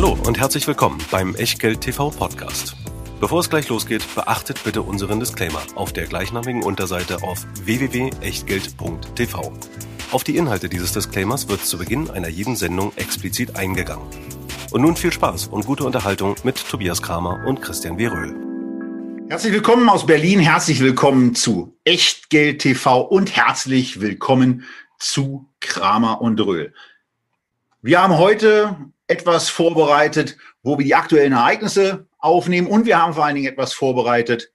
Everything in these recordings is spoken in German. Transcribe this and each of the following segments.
Hallo und herzlich willkommen beim Echtgeld TV Podcast. Bevor es gleich losgeht, beachtet bitte unseren Disclaimer auf der gleichnamigen Unterseite auf www.echtgeld.tv. Auf die Inhalte dieses Disclaimers wird zu Beginn einer jeden Sendung explizit eingegangen. Und nun viel Spaß und gute Unterhaltung mit Tobias Kramer und Christian Weröhl. Herzlich willkommen aus Berlin, herzlich willkommen zu Echtgeld TV und herzlich willkommen zu Kramer und Röhl. Wir haben heute etwas vorbereitet, wo wir die aktuellen Ereignisse aufnehmen und wir haben vor allen Dingen etwas vorbereitet,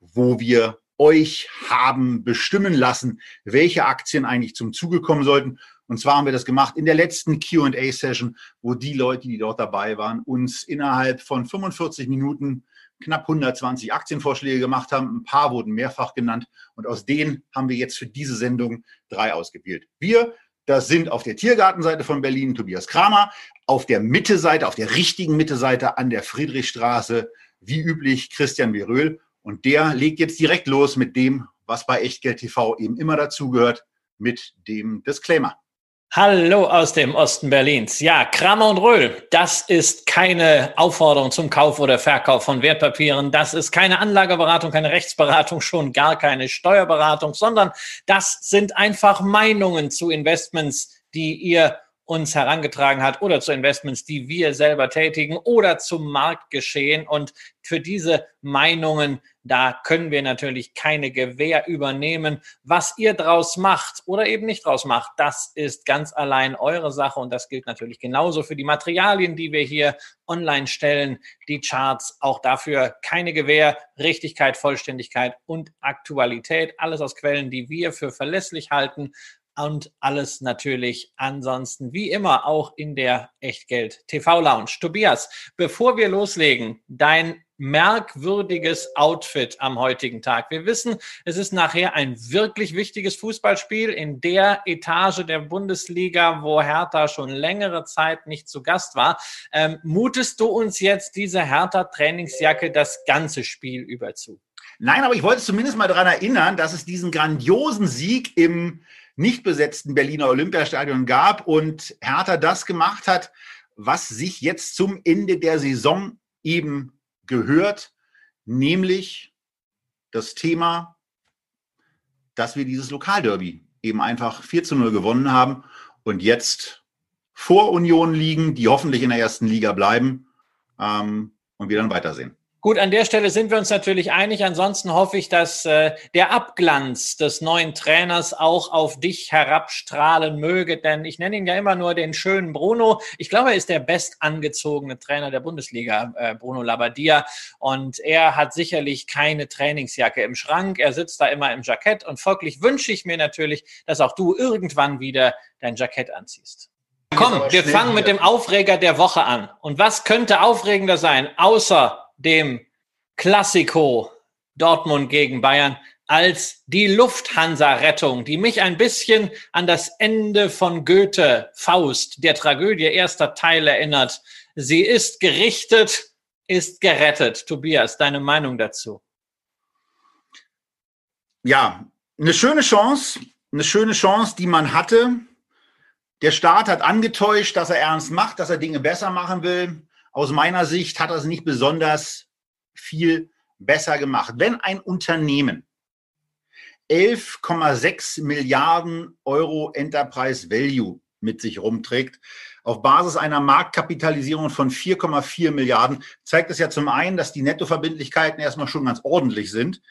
wo wir euch haben bestimmen lassen, welche Aktien eigentlich zum Zuge kommen sollten. Und zwar haben wir das gemacht in der letzten QA-Session, wo die Leute, die dort dabei waren, uns innerhalb von 45 Minuten knapp 120 Aktienvorschläge gemacht haben. Ein paar wurden mehrfach genannt und aus denen haben wir jetzt für diese Sendung drei ausgewählt. Wir das sind auf der Tiergartenseite von Berlin Tobias Kramer, auf der Mitte-Seite, auf der richtigen Mitte-Seite an der Friedrichstraße, wie üblich, Christian Beröhl. Und der legt jetzt direkt los mit dem, was bei Echtgeld TV eben immer dazugehört, mit dem Disclaimer. Hallo aus dem Osten Berlins. Ja, Kramer und Röhl, das ist keine Aufforderung zum Kauf oder Verkauf von Wertpapieren. Das ist keine Anlageberatung, keine Rechtsberatung, schon gar keine Steuerberatung, sondern das sind einfach Meinungen zu Investments, die ihr uns herangetragen hat oder zu Investments, die wir selber tätigen oder zum Marktgeschehen. Und für diese Meinungen, da können wir natürlich keine Gewähr übernehmen. Was ihr draus macht oder eben nicht draus macht, das ist ganz allein eure Sache. Und das gilt natürlich genauso für die Materialien, die wir hier online stellen, die Charts. Auch dafür keine Gewähr, Richtigkeit, Vollständigkeit und Aktualität. Alles aus Quellen, die wir für verlässlich halten und alles natürlich ansonsten wie immer auch in der Echtgeld TV Lounge. Tobias, bevor wir loslegen, dein merkwürdiges Outfit am heutigen Tag. Wir wissen, es ist nachher ein wirklich wichtiges Fußballspiel in der Etage der Bundesliga, wo Hertha schon längere Zeit nicht zu Gast war. Ähm, mutest du uns jetzt diese Hertha-Trainingsjacke das ganze Spiel über zu? Nein, aber ich wollte zumindest mal daran erinnern, dass es diesen grandiosen Sieg im nicht besetzten Berliner Olympiastadion gab und Hertha das gemacht hat, was sich jetzt zum Ende der Saison eben gehört, nämlich das Thema, dass wir dieses Lokalderby eben einfach 4 zu 0 gewonnen haben und jetzt vor Union liegen, die hoffentlich in der ersten Liga bleiben ähm, und wir dann weitersehen. Gut, an der Stelle sind wir uns natürlich einig. Ansonsten hoffe ich, dass äh, der Abglanz des neuen Trainers auch auf dich herabstrahlen möge, denn ich nenne ihn ja immer nur den schönen Bruno. Ich glaube, er ist der bestangezogene Trainer der Bundesliga, äh, Bruno Labbadia. Und er hat sicherlich keine Trainingsjacke im Schrank. Er sitzt da immer im Jackett und folglich wünsche ich mir natürlich, dass auch du irgendwann wieder dein Jackett anziehst. Komm, wir fangen mit dem Aufreger der Woche an. Und was könnte aufregender sein, außer dem Klassiko Dortmund gegen Bayern als die Lufthansa-Rettung, die mich ein bisschen an das Ende von Goethe Faust, der Tragödie erster Teil erinnert. Sie ist gerichtet, ist gerettet. Tobias, deine Meinung dazu? Ja, eine schöne Chance, eine schöne Chance, die man hatte. Der Staat hat angetäuscht, dass er ernst macht, dass er Dinge besser machen will. Aus meiner Sicht hat es nicht besonders viel besser gemacht. Wenn ein Unternehmen 11,6 Milliarden Euro Enterprise Value mit sich rumträgt, auf Basis einer Marktkapitalisierung von 4,4 Milliarden, zeigt es ja zum einen, dass die Nettoverbindlichkeiten erstmal schon ganz ordentlich sind.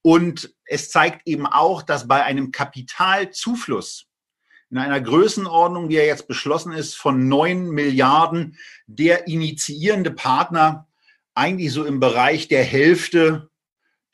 Und es zeigt eben auch, dass bei einem Kapitalzufluss in einer Größenordnung, wie er jetzt beschlossen ist, von 9 Milliarden der initiierende Partner eigentlich so im Bereich der Hälfte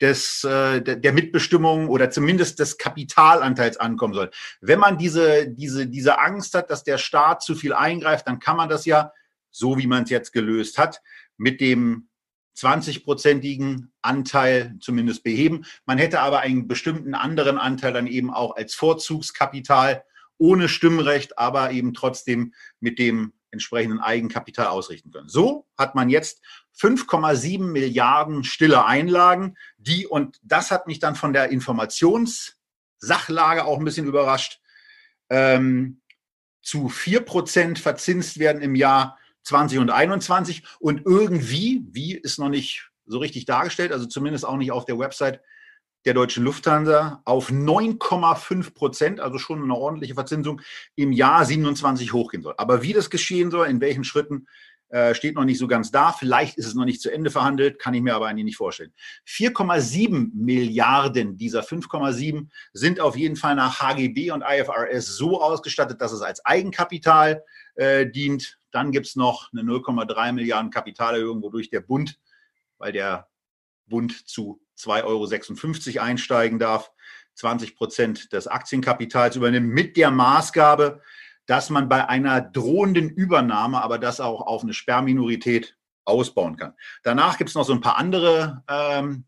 des, äh, der Mitbestimmung oder zumindest des Kapitalanteils ankommen soll. Wenn man diese, diese, diese Angst hat, dass der Staat zu viel eingreift, dann kann man das ja, so wie man es jetzt gelöst hat, mit dem 20-prozentigen Anteil zumindest beheben. Man hätte aber einen bestimmten anderen Anteil dann eben auch als Vorzugskapital ohne Stimmrecht, aber eben trotzdem mit dem entsprechenden Eigenkapital ausrichten können. So hat man jetzt 5,7 Milliarden stille Einlagen, die, und das hat mich dann von der Informationssachlage auch ein bisschen überrascht, ähm, zu 4 Prozent verzinst werden im Jahr 20 und 21 und irgendwie, wie ist noch nicht so richtig dargestellt, also zumindest auch nicht auf der Website der deutschen Lufthansa, auf 9,5 Prozent, also schon eine ordentliche Verzinsung, im Jahr 27 hochgehen soll. Aber wie das geschehen soll, in welchen Schritten, äh, steht noch nicht so ganz da. Vielleicht ist es noch nicht zu Ende verhandelt, kann ich mir aber eigentlich nicht vorstellen. 4,7 Milliarden dieser 5,7 sind auf jeden Fall nach HGB und IFRS so ausgestattet, dass es als Eigenkapital äh, dient. Dann gibt es noch eine 0,3 Milliarden Kapitalerhöhung, wodurch der Bund, weil der Bund zu 2,56 Euro einsteigen darf, 20 Prozent des Aktienkapitals übernimmt, mit der Maßgabe, dass man bei einer drohenden Übernahme aber das auch auf eine Sperrminorität ausbauen kann. Danach gibt es noch so ein paar andere ähm,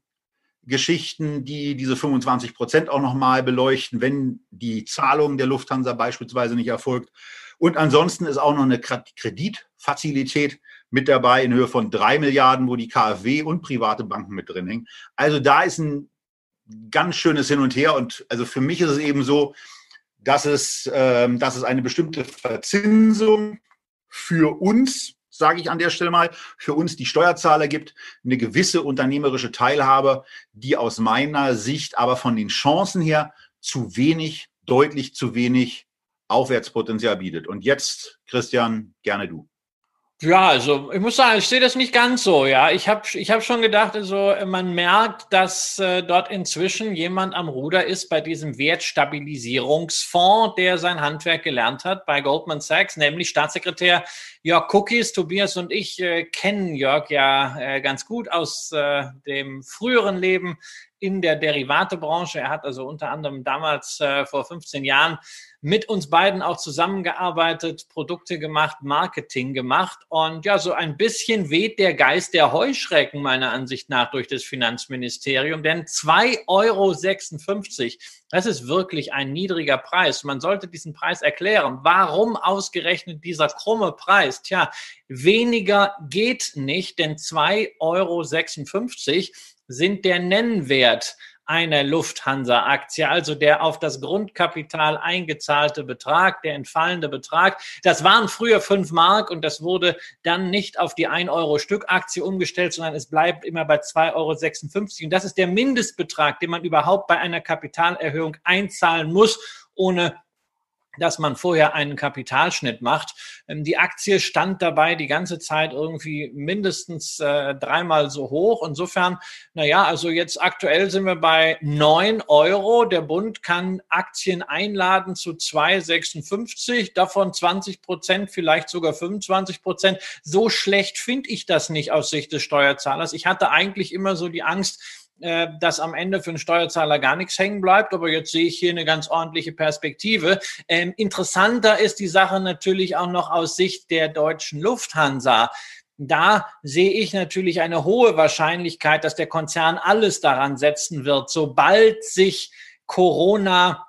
Geschichten, die diese 25 Prozent auch nochmal beleuchten, wenn die Zahlung der Lufthansa beispielsweise nicht erfolgt. Und ansonsten ist auch noch eine Kreditfazilität mit dabei in Höhe von drei Milliarden, wo die KfW und private Banken mit drin hängen. Also da ist ein ganz schönes Hin und Her. Und also für mich ist es eben so, dass es, ähm, dass es eine bestimmte Verzinsung für uns, sage ich an der Stelle mal, für uns die Steuerzahler gibt, eine gewisse unternehmerische Teilhabe, die aus meiner Sicht aber von den Chancen her zu wenig, deutlich zu wenig Aufwärtspotenzial bietet. Und jetzt, Christian, gerne du. Ja, also ich muss sagen, ich sehe das nicht ganz so. Ja, ich habe ich hab schon gedacht, also man merkt, dass äh, dort inzwischen jemand am Ruder ist bei diesem Wertstabilisierungsfonds, der sein Handwerk gelernt hat bei Goldman Sachs, nämlich Staatssekretär Jörg Cookies. Tobias und ich äh, kennen Jörg ja äh, ganz gut aus äh, dem früheren Leben in der Derivatebranche. Er hat also unter anderem damals äh, vor 15 Jahren mit uns beiden auch zusammengearbeitet, Produkte gemacht, Marketing gemacht. Und ja, so ein bisschen weht der Geist der Heuschrecken meiner Ansicht nach durch das Finanzministerium. Denn 2,56 Euro, das ist wirklich ein niedriger Preis. Man sollte diesen Preis erklären. Warum ausgerechnet dieser krumme Preis? Tja, weniger geht nicht, denn 2,56 Euro sind der Nennwert einer Lufthansa-Aktie, also der auf das Grundkapital eingezahlte Betrag, der entfallende Betrag. Das waren früher fünf Mark und das wurde dann nicht auf die ein Euro Stück Aktie umgestellt, sondern es bleibt immer bei 2,56 Euro. Und das ist der Mindestbetrag, den man überhaupt bei einer Kapitalerhöhung einzahlen muss, ohne dass man vorher einen Kapitalschnitt macht. Ähm, die Aktie stand dabei die ganze Zeit irgendwie mindestens äh, dreimal so hoch. Insofern, naja, also jetzt aktuell sind wir bei neun Euro. Der Bund kann Aktien einladen zu 2,56, davon 20 Prozent, vielleicht sogar 25 Prozent. So schlecht finde ich das nicht aus Sicht des Steuerzahlers. Ich hatte eigentlich immer so die Angst, äh, dass am Ende für einen Steuerzahler gar nichts hängen bleibt. Aber jetzt sehe ich hier eine ganz ordentliche Perspektive. Ähm, interessanter ist die Sache natürlich auch noch aus Sicht der deutschen Lufthansa. Da sehe ich natürlich eine hohe Wahrscheinlichkeit, dass der Konzern alles daran setzen wird, sobald sich Corona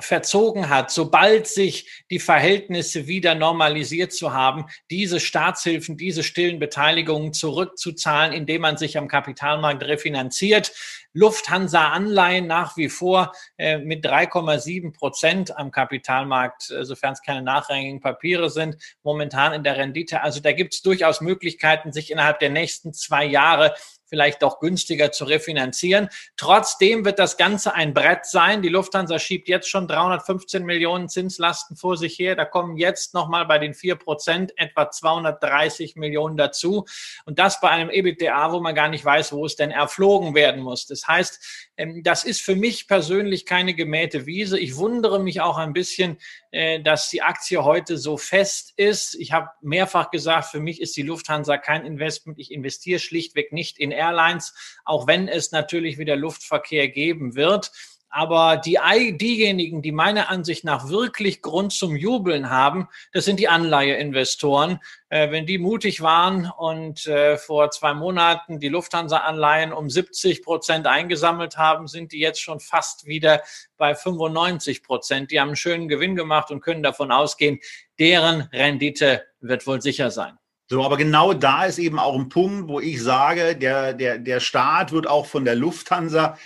verzogen hat, sobald sich die Verhältnisse wieder normalisiert zu haben, diese Staatshilfen, diese stillen Beteiligungen zurückzuzahlen, indem man sich am Kapitalmarkt refinanziert. Lufthansa-Anleihen nach wie vor äh, mit 3,7 Prozent am Kapitalmarkt, äh, sofern es keine nachrangigen Papiere sind, momentan in der Rendite. Also da gibt es durchaus Möglichkeiten, sich innerhalb der nächsten zwei Jahre vielleicht doch günstiger zu refinanzieren. Trotzdem wird das Ganze ein Brett sein. Die Lufthansa schiebt jetzt schon 315 Millionen Zinslasten vor sich her. Da kommen jetzt nochmal bei den vier Prozent etwa 230 Millionen dazu. Und das bei einem EBITDA, wo man gar nicht weiß, wo es denn erflogen werden muss. Das heißt, ähm, das ist für mich persönlich keine gemähte Wiese. Ich wundere mich auch ein bisschen, äh, dass die Aktie heute so fest ist. Ich habe mehrfach gesagt, für mich ist die Lufthansa kein Investment. Ich investiere schlichtweg nicht in Airlines, auch wenn es natürlich wieder Luftverkehr geben wird. Aber die, diejenigen, die meiner Ansicht nach wirklich Grund zum Jubeln haben, das sind die Anleiheinvestoren. Äh, wenn die mutig waren und äh, vor zwei Monaten die Lufthansa-Anleihen um 70 Prozent eingesammelt haben, sind die jetzt schon fast wieder bei 95 Prozent. Die haben einen schönen Gewinn gemacht und können davon ausgehen, deren Rendite wird wohl sicher sein. So, aber genau da ist eben auch ein Punkt, wo ich sage, der, der, der Staat wird auch von der Lufthansa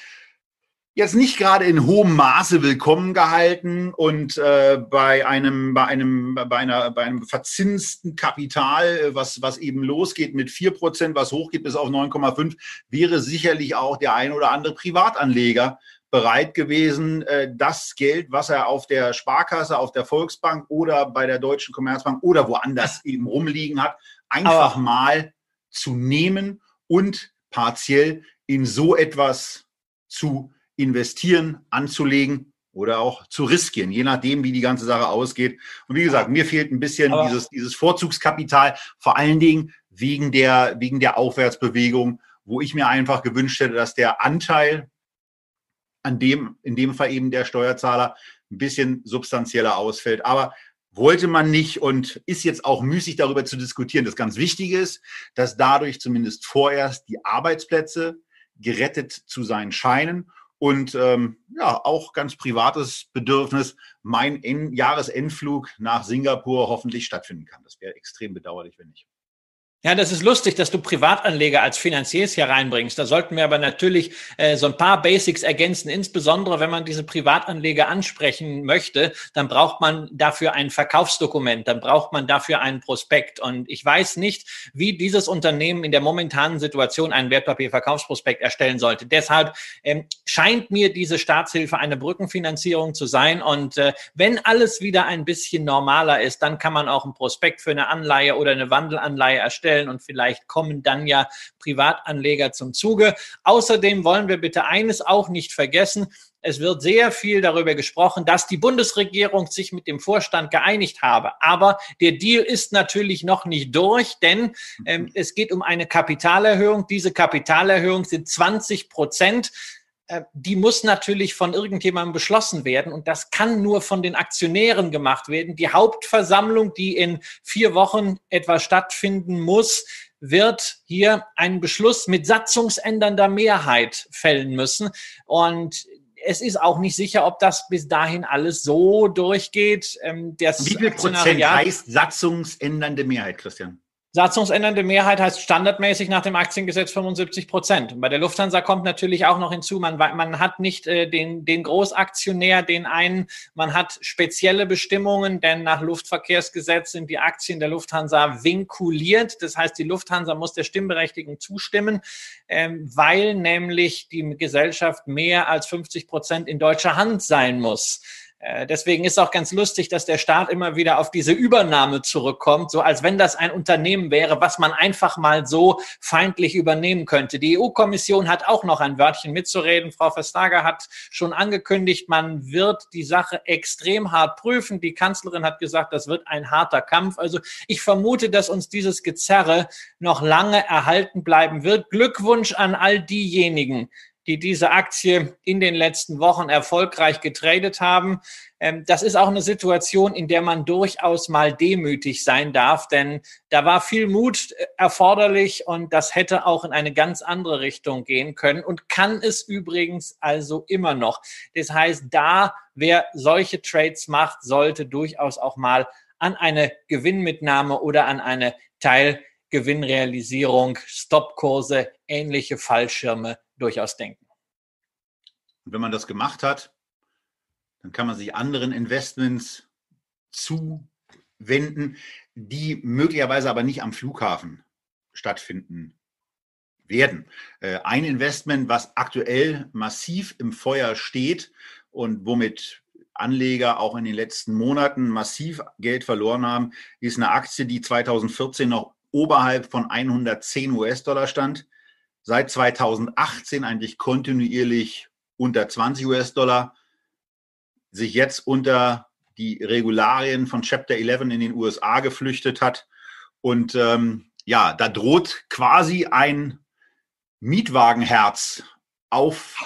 jetzt nicht gerade in hohem Maße willkommen gehalten und äh, bei einem bei einem bei einer bei einem verzinsten Kapital, äh, was was eben losgeht mit vier Prozent, was hochgeht bis auf 9,5, wäre sicherlich auch der ein oder andere Privatanleger bereit gewesen, äh, das Geld, was er auf der Sparkasse, auf der Volksbank oder bei der Deutschen Commerzbank oder woanders eben rumliegen hat, einfach Aber mal zu nehmen und partiell in so etwas zu investieren, anzulegen oder auch zu riskieren, je nachdem, wie die ganze Sache ausgeht. Und wie gesagt, mir fehlt ein bisschen dieses, dieses Vorzugskapital, vor allen Dingen wegen der, wegen der Aufwärtsbewegung, wo ich mir einfach gewünscht hätte, dass der Anteil an dem, in dem Fall eben der Steuerzahler, ein bisschen substanzieller ausfällt. Aber wollte man nicht und ist jetzt auch müßig darüber zu diskutieren. Das ganz Wichtige ist, dass dadurch zumindest vorerst die Arbeitsplätze gerettet zu sein scheinen und ähm, ja, auch ganz privates Bedürfnis, mein en Jahresendflug nach Singapur hoffentlich stattfinden kann. Das wäre extrem bedauerlich, wenn nicht. Ja, das ist lustig, dass du Privatanleger als Finanziers hier reinbringst. Da sollten wir aber natürlich äh, so ein paar Basics ergänzen. Insbesondere, wenn man diese Privatanleger ansprechen möchte, dann braucht man dafür ein Verkaufsdokument, dann braucht man dafür einen Prospekt. Und ich weiß nicht, wie dieses Unternehmen in der momentanen Situation einen Wertpapierverkaufsprospekt erstellen sollte. Deshalb ähm, scheint mir diese Staatshilfe eine Brückenfinanzierung zu sein. Und äh, wenn alles wieder ein bisschen normaler ist, dann kann man auch ein Prospekt für eine Anleihe oder eine Wandelanleihe erstellen stellen und vielleicht kommen dann ja Privatanleger zum Zuge. Außerdem wollen wir bitte eines auch nicht vergessen. Es wird sehr viel darüber gesprochen, dass die Bundesregierung sich mit dem Vorstand geeinigt habe. Aber der Deal ist natürlich noch nicht durch, denn ähm, es geht um eine Kapitalerhöhung. Diese Kapitalerhöhung sind 20 Prozent. Äh, die muss natürlich von irgendjemandem beschlossen werden und das kann nur von den Aktionären gemacht werden. Die Hauptversammlung, die in vier Wochen etwa stattfinden muss, wird hier einen Beschluss mit satzungsändernder Mehrheit fällen müssen. Und es ist auch nicht sicher, ob das bis dahin alles so durchgeht. Ähm, Wie viel Prozent heißt satzungsändernde Mehrheit, Christian? Satzungsändernde Mehrheit heißt standardmäßig nach dem Aktiengesetz 75 Prozent. Bei der Lufthansa kommt natürlich auch noch hinzu, man, man hat nicht äh, den, den Großaktionär, den einen, man hat spezielle Bestimmungen, denn nach Luftverkehrsgesetz sind die Aktien der Lufthansa vinkuliert. Das heißt, die Lufthansa muss der Stimmberechtigung zustimmen, ähm, weil nämlich die Gesellschaft mehr als 50 Prozent in deutscher Hand sein muss. Äh, deswegen ist auch ganz lustig, dass der Staat immer wieder auf diese Übernahme zurückkommt, so als wenn das ein Unternehmen wäre, was man einfach mal so feindlich übernehmen könnte. Die EU-Kommission hat auch noch ein Wörtchen mitzureden. Frau Vestager hat schon angekündigt, man wird die Sache extrem hart prüfen. Die Kanzlerin hat gesagt, das wird ein harter Kampf. Also ich vermute, dass uns dieses Gezerre noch lange erhalten bleiben wird. Glückwunsch an all diejenigen, die diese Aktie in den letzten Wochen erfolgreich getradet haben. Ähm, das ist auch eine Situation, in der man durchaus mal demütig sein darf, denn da war viel Mut äh, erforderlich und das hätte auch in eine ganz andere Richtung gehen können und kann es übrigens also immer noch. Das heißt, da, wer solche Trades macht, sollte durchaus auch mal an eine Gewinnmitnahme oder an eine Teilgewinnrealisierung, Stopkurse, ähnliche Fallschirme durchaus denken. Und wenn man das gemacht hat, dann kann man sich anderen Investments zuwenden, die möglicherweise aber nicht am Flughafen stattfinden werden. Äh, ein Investment, was aktuell massiv im Feuer steht und womit Anleger auch in den letzten Monaten massiv Geld verloren haben, ist eine Aktie, die 2014 noch oberhalb von 110 US-Dollar stand seit 2018 eigentlich kontinuierlich unter 20 US-Dollar, sich jetzt unter die Regularien von Chapter 11 in den USA geflüchtet hat. Und ähm, ja, da droht quasi ein Mietwagenherz auf,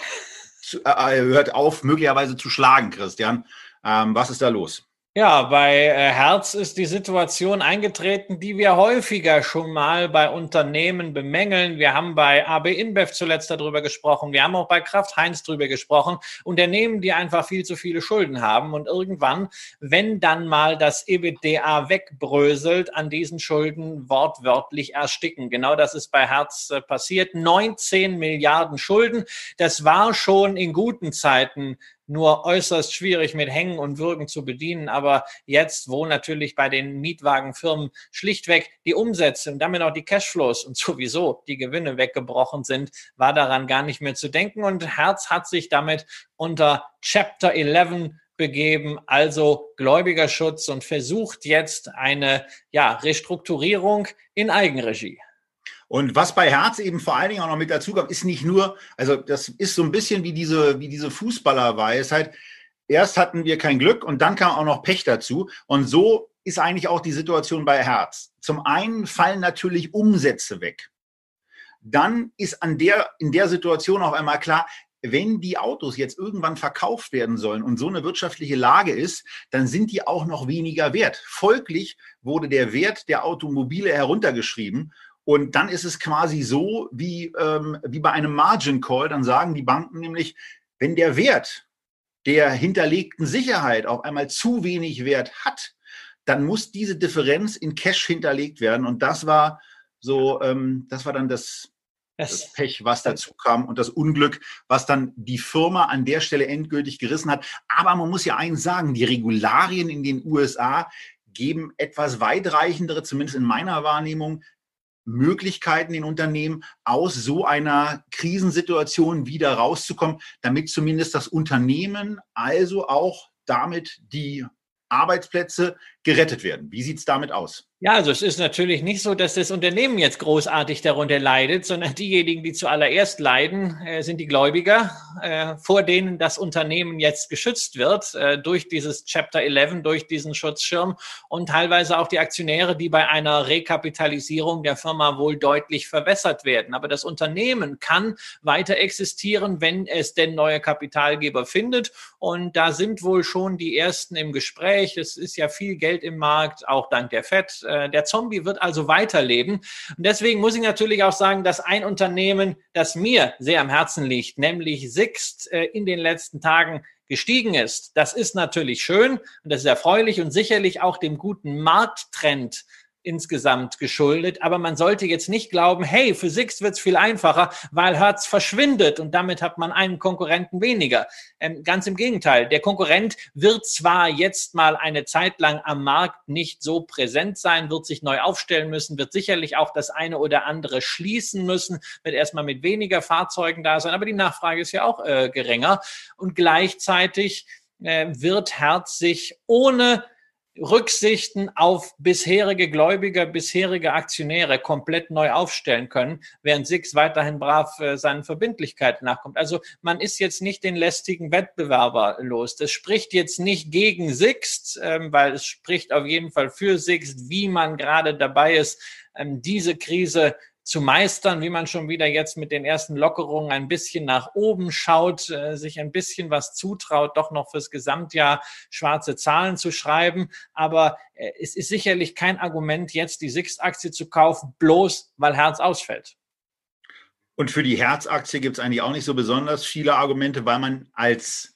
zu, äh, hört auf, möglicherweise zu schlagen, Christian. Ähm, was ist da los? Ja, bei äh, Herz ist die Situation eingetreten, die wir häufiger schon mal bei Unternehmen bemängeln. Wir haben bei AB InBev zuletzt darüber gesprochen. Wir haben auch bei Kraft Heinz darüber gesprochen. Unternehmen, die einfach viel zu viele Schulden haben und irgendwann, wenn dann mal das EBITDA wegbröselt, an diesen Schulden wortwörtlich ersticken. Genau das ist bei Herz äh, passiert. 19 Milliarden Schulden. Das war schon in guten Zeiten nur äußerst schwierig mit Hängen und Würgen zu bedienen. Aber jetzt, wo natürlich bei den Mietwagenfirmen schlichtweg die Umsätze und damit auch die Cashflows und sowieso die Gewinne weggebrochen sind, war daran gar nicht mehr zu denken. Und Herz hat sich damit unter Chapter 11 begeben, also Gläubigerschutz und versucht jetzt eine ja, Restrukturierung in Eigenregie. Und was bei Herz eben vor allen Dingen auch noch mit dazu kommt, ist nicht nur, also das ist so ein bisschen wie diese, wie diese Fußballerweisheit. Erst hatten wir kein Glück und dann kam auch noch Pech dazu. Und so ist eigentlich auch die Situation bei Herz. Zum einen fallen natürlich Umsätze weg. Dann ist an der, in der Situation auf einmal klar, wenn die Autos jetzt irgendwann verkauft werden sollen und so eine wirtschaftliche Lage ist, dann sind die auch noch weniger wert. Folglich wurde der Wert der Automobile heruntergeschrieben und dann ist es quasi so wie, ähm, wie bei einem Margin Call. Dann sagen die Banken nämlich, wenn der Wert der hinterlegten Sicherheit auf einmal zu wenig Wert hat, dann muss diese Differenz in Cash hinterlegt werden. Und das war so, ähm, das war dann das, das Pech, was dazu kam und das Unglück, was dann die Firma an der Stelle endgültig gerissen hat. Aber man muss ja eins sagen, die Regularien in den USA geben etwas weitreichendere, zumindest in meiner Wahrnehmung, Möglichkeiten in Unternehmen, aus so einer Krisensituation wieder rauszukommen, damit zumindest das Unternehmen, also auch damit die Arbeitsplätze gerettet werden. Wie sieht es damit aus? Ja, also es ist natürlich nicht so, dass das Unternehmen jetzt großartig darunter leidet, sondern diejenigen, die zuallererst leiden, äh, sind die Gläubiger, äh, vor denen das Unternehmen jetzt geschützt wird äh, durch dieses Chapter 11, durch diesen Schutzschirm und teilweise auch die Aktionäre, die bei einer Rekapitalisierung der Firma wohl deutlich verwässert werden. Aber das Unternehmen kann weiter existieren, wenn es denn neue Kapitalgeber findet. Und da sind wohl schon die ersten im Gespräch. Es ist ja viel Geld im Markt, auch dank der FED äh, der Zombie wird also weiterleben. Und deswegen muss ich natürlich auch sagen, dass ein Unternehmen, das mir sehr am Herzen liegt, nämlich Sixt, äh, in den letzten Tagen gestiegen ist. Das ist natürlich schön und das ist erfreulich und sicherlich auch dem guten Markttrend insgesamt geschuldet. Aber man sollte jetzt nicht glauben, hey, für Sixt wird es viel einfacher, weil Hertz verschwindet und damit hat man einen Konkurrenten weniger. Ähm, ganz im Gegenteil. Der Konkurrent wird zwar jetzt mal eine Zeit lang am Markt nicht so präsent sein, wird sich neu aufstellen müssen, wird sicherlich auch das eine oder andere schließen müssen, wird erstmal mit weniger Fahrzeugen da sein, aber die Nachfrage ist ja auch äh, geringer. Und gleichzeitig äh, wird Hertz sich ohne Rücksichten auf bisherige Gläubiger, bisherige Aktionäre komplett neu aufstellen können, während Six weiterhin brav äh, seinen Verbindlichkeiten nachkommt. Also man ist jetzt nicht den lästigen Wettbewerber los. Das spricht jetzt nicht gegen Sixt, ähm, weil es spricht auf jeden Fall für Sixt, wie man gerade dabei ist, ähm, diese Krise zu meistern, wie man schon wieder jetzt mit den ersten Lockerungen ein bisschen nach oben schaut, äh, sich ein bisschen was zutraut, doch noch fürs Gesamtjahr schwarze Zahlen zu schreiben. Aber äh, es ist sicherlich kein Argument, jetzt die Sixt-Aktie zu kaufen, bloß weil Herz ausfällt. Und für die Herz-Aktie gibt es eigentlich auch nicht so besonders viele Argumente, weil man als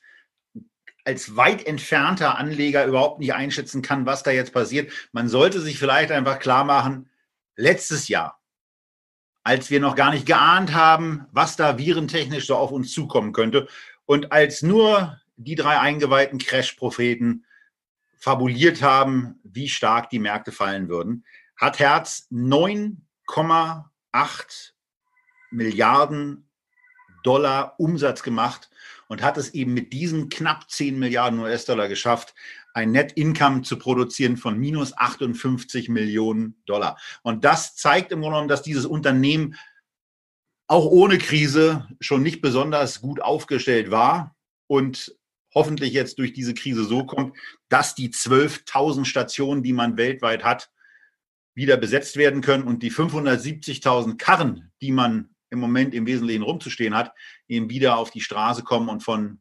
als weit entfernter Anleger überhaupt nicht einschätzen kann, was da jetzt passiert. Man sollte sich vielleicht einfach klar machen, letztes Jahr als wir noch gar nicht geahnt haben, was da virentechnisch so auf uns zukommen könnte. Und als nur die drei eingeweihten Crash-Propheten fabuliert haben, wie stark die Märkte fallen würden, hat Herz 9,8 Milliarden Dollar Umsatz gemacht und hat es eben mit diesen knapp 10 Milliarden US-Dollar geschafft, ein Net Income zu produzieren von minus 58 Millionen Dollar. Und das zeigt im Grunde genommen, dass dieses Unternehmen auch ohne Krise schon nicht besonders gut aufgestellt war und hoffentlich jetzt durch diese Krise so kommt, dass die 12.000 Stationen, die man weltweit hat, wieder besetzt werden können und die 570.000 Karren, die man im Moment im Wesentlichen rumzustehen hat, eben wieder auf die Straße kommen und von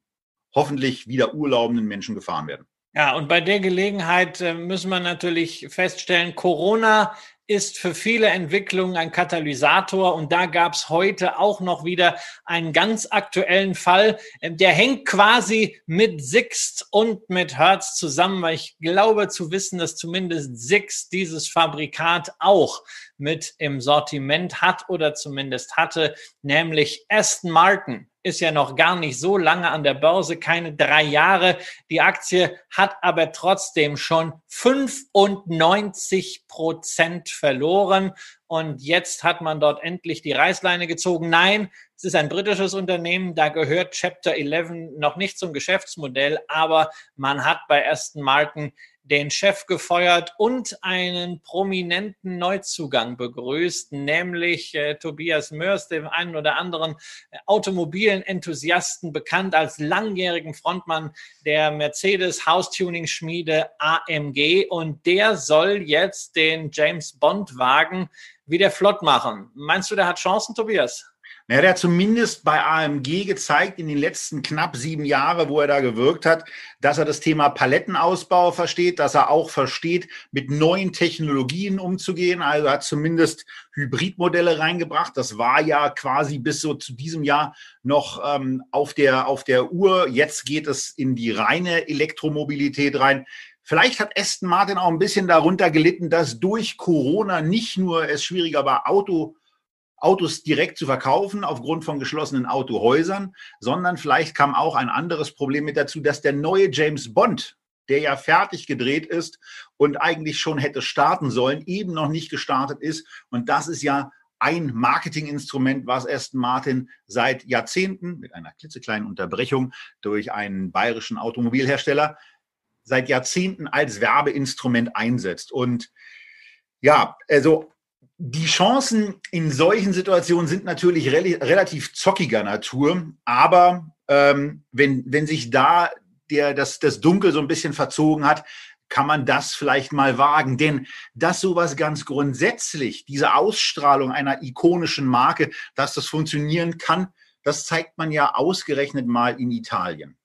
hoffentlich wieder urlaubenden Menschen gefahren werden. Ja, und bei der Gelegenheit äh, müssen wir natürlich feststellen, Corona ist für viele Entwicklungen ein Katalysator. Und da gab es heute auch noch wieder einen ganz aktuellen Fall. Ähm, der hängt quasi mit Sixt und mit Hertz zusammen, weil ich glaube zu wissen, dass zumindest Sixt dieses Fabrikat auch mit im Sortiment hat oder zumindest hatte, nämlich Aston Martin ist ja noch gar nicht so lange an der Börse, keine drei Jahre. Die Aktie hat aber trotzdem schon 95 Prozent verloren. Und jetzt hat man dort endlich die Reißleine gezogen. Nein, es ist ein britisches Unternehmen, da gehört Chapter 11 noch nicht zum Geschäftsmodell, aber man hat bei Aston Martin den Chef gefeuert und einen prominenten Neuzugang begrüßt, nämlich äh, Tobias Mörs, dem einen oder anderen äh, automobilen Enthusiasten bekannt als langjährigen Frontmann der Mercedes Haustuning Schmiede AMG und der soll jetzt den James Bond Wagen wieder flott machen. Meinst du, der hat Chancen, Tobias? Naja, der hat zumindest bei AMG gezeigt in den letzten knapp sieben Jahren, wo er da gewirkt hat, dass er das Thema Palettenausbau versteht, dass er auch versteht, mit neuen Technologien umzugehen. Also hat zumindest Hybridmodelle reingebracht. Das war ja quasi bis so zu diesem Jahr noch ähm, auf, der, auf der Uhr. Jetzt geht es in die reine Elektromobilität rein. Vielleicht hat Aston Martin auch ein bisschen darunter gelitten, dass durch Corona nicht nur es schwieriger war, Auto Autos direkt zu verkaufen aufgrund von geschlossenen Autohäusern, sondern vielleicht kam auch ein anderes Problem mit dazu, dass der neue James Bond, der ja fertig gedreht ist und eigentlich schon hätte starten sollen, eben noch nicht gestartet ist. Und das ist ja ein Marketinginstrument, was Aston Martin seit Jahrzehnten mit einer klitzekleinen Unterbrechung durch einen bayerischen Automobilhersteller seit Jahrzehnten als Werbeinstrument einsetzt. Und ja, also die Chancen in solchen Situationen sind natürlich re relativ zockiger Natur, aber ähm, wenn, wenn sich da der, das, das Dunkel so ein bisschen verzogen hat, kann man das vielleicht mal wagen. Denn dass sowas ganz grundsätzlich, diese Ausstrahlung einer ikonischen Marke, dass das funktionieren kann, das zeigt man ja ausgerechnet mal in Italien.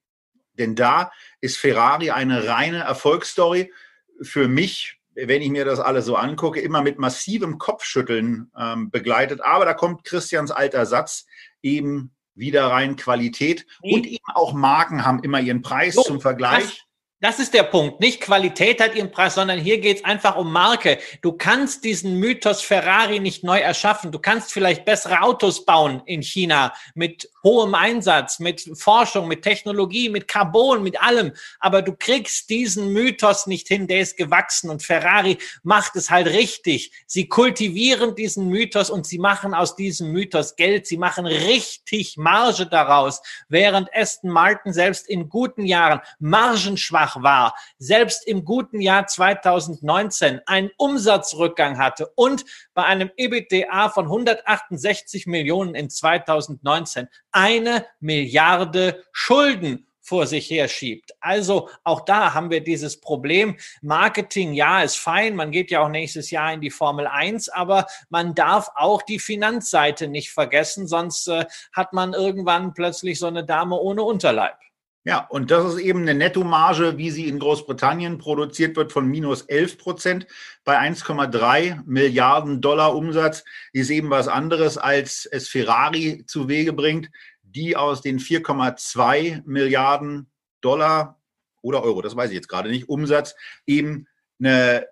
Denn da ist Ferrari eine reine Erfolgsstory. Für mich wenn ich mir das alles so angucke, immer mit massivem Kopfschütteln ähm, begleitet. Aber da kommt Christians alter Satz eben wieder rein Qualität und eben auch Marken haben immer ihren Preis so, zum Vergleich. Das ist der Punkt. Nicht Qualität hat ihren Preis, sondern hier geht es einfach um Marke. Du kannst diesen Mythos Ferrari nicht neu erschaffen. Du kannst vielleicht bessere Autos bauen in China mit hohem Einsatz, mit Forschung, mit Technologie, mit Carbon, mit allem. Aber du kriegst diesen Mythos nicht hin, der ist gewachsen. Und Ferrari macht es halt richtig. Sie kultivieren diesen Mythos und sie machen aus diesem Mythos Geld. Sie machen richtig Marge daraus. Während Aston Martin selbst in guten Jahren margenschwach schwach war, selbst im guten Jahr 2019 einen Umsatzrückgang hatte und bei einem EBITDA von 168 Millionen in 2019 eine Milliarde Schulden vor sich her schiebt. Also auch da haben wir dieses Problem. Marketing, ja, ist fein. Man geht ja auch nächstes Jahr in die Formel 1, aber man darf auch die Finanzseite nicht vergessen, sonst äh, hat man irgendwann plötzlich so eine Dame ohne Unterleib. Ja, und das ist eben eine Nettomarge, wie sie in Großbritannien produziert wird, von minus 11 Prozent bei 1,3 Milliarden Dollar Umsatz, ist eben was anderes, als es Ferrari zu Wege bringt, die aus den 4,2 Milliarden Dollar oder Euro, das weiß ich jetzt gerade nicht, Umsatz eben eine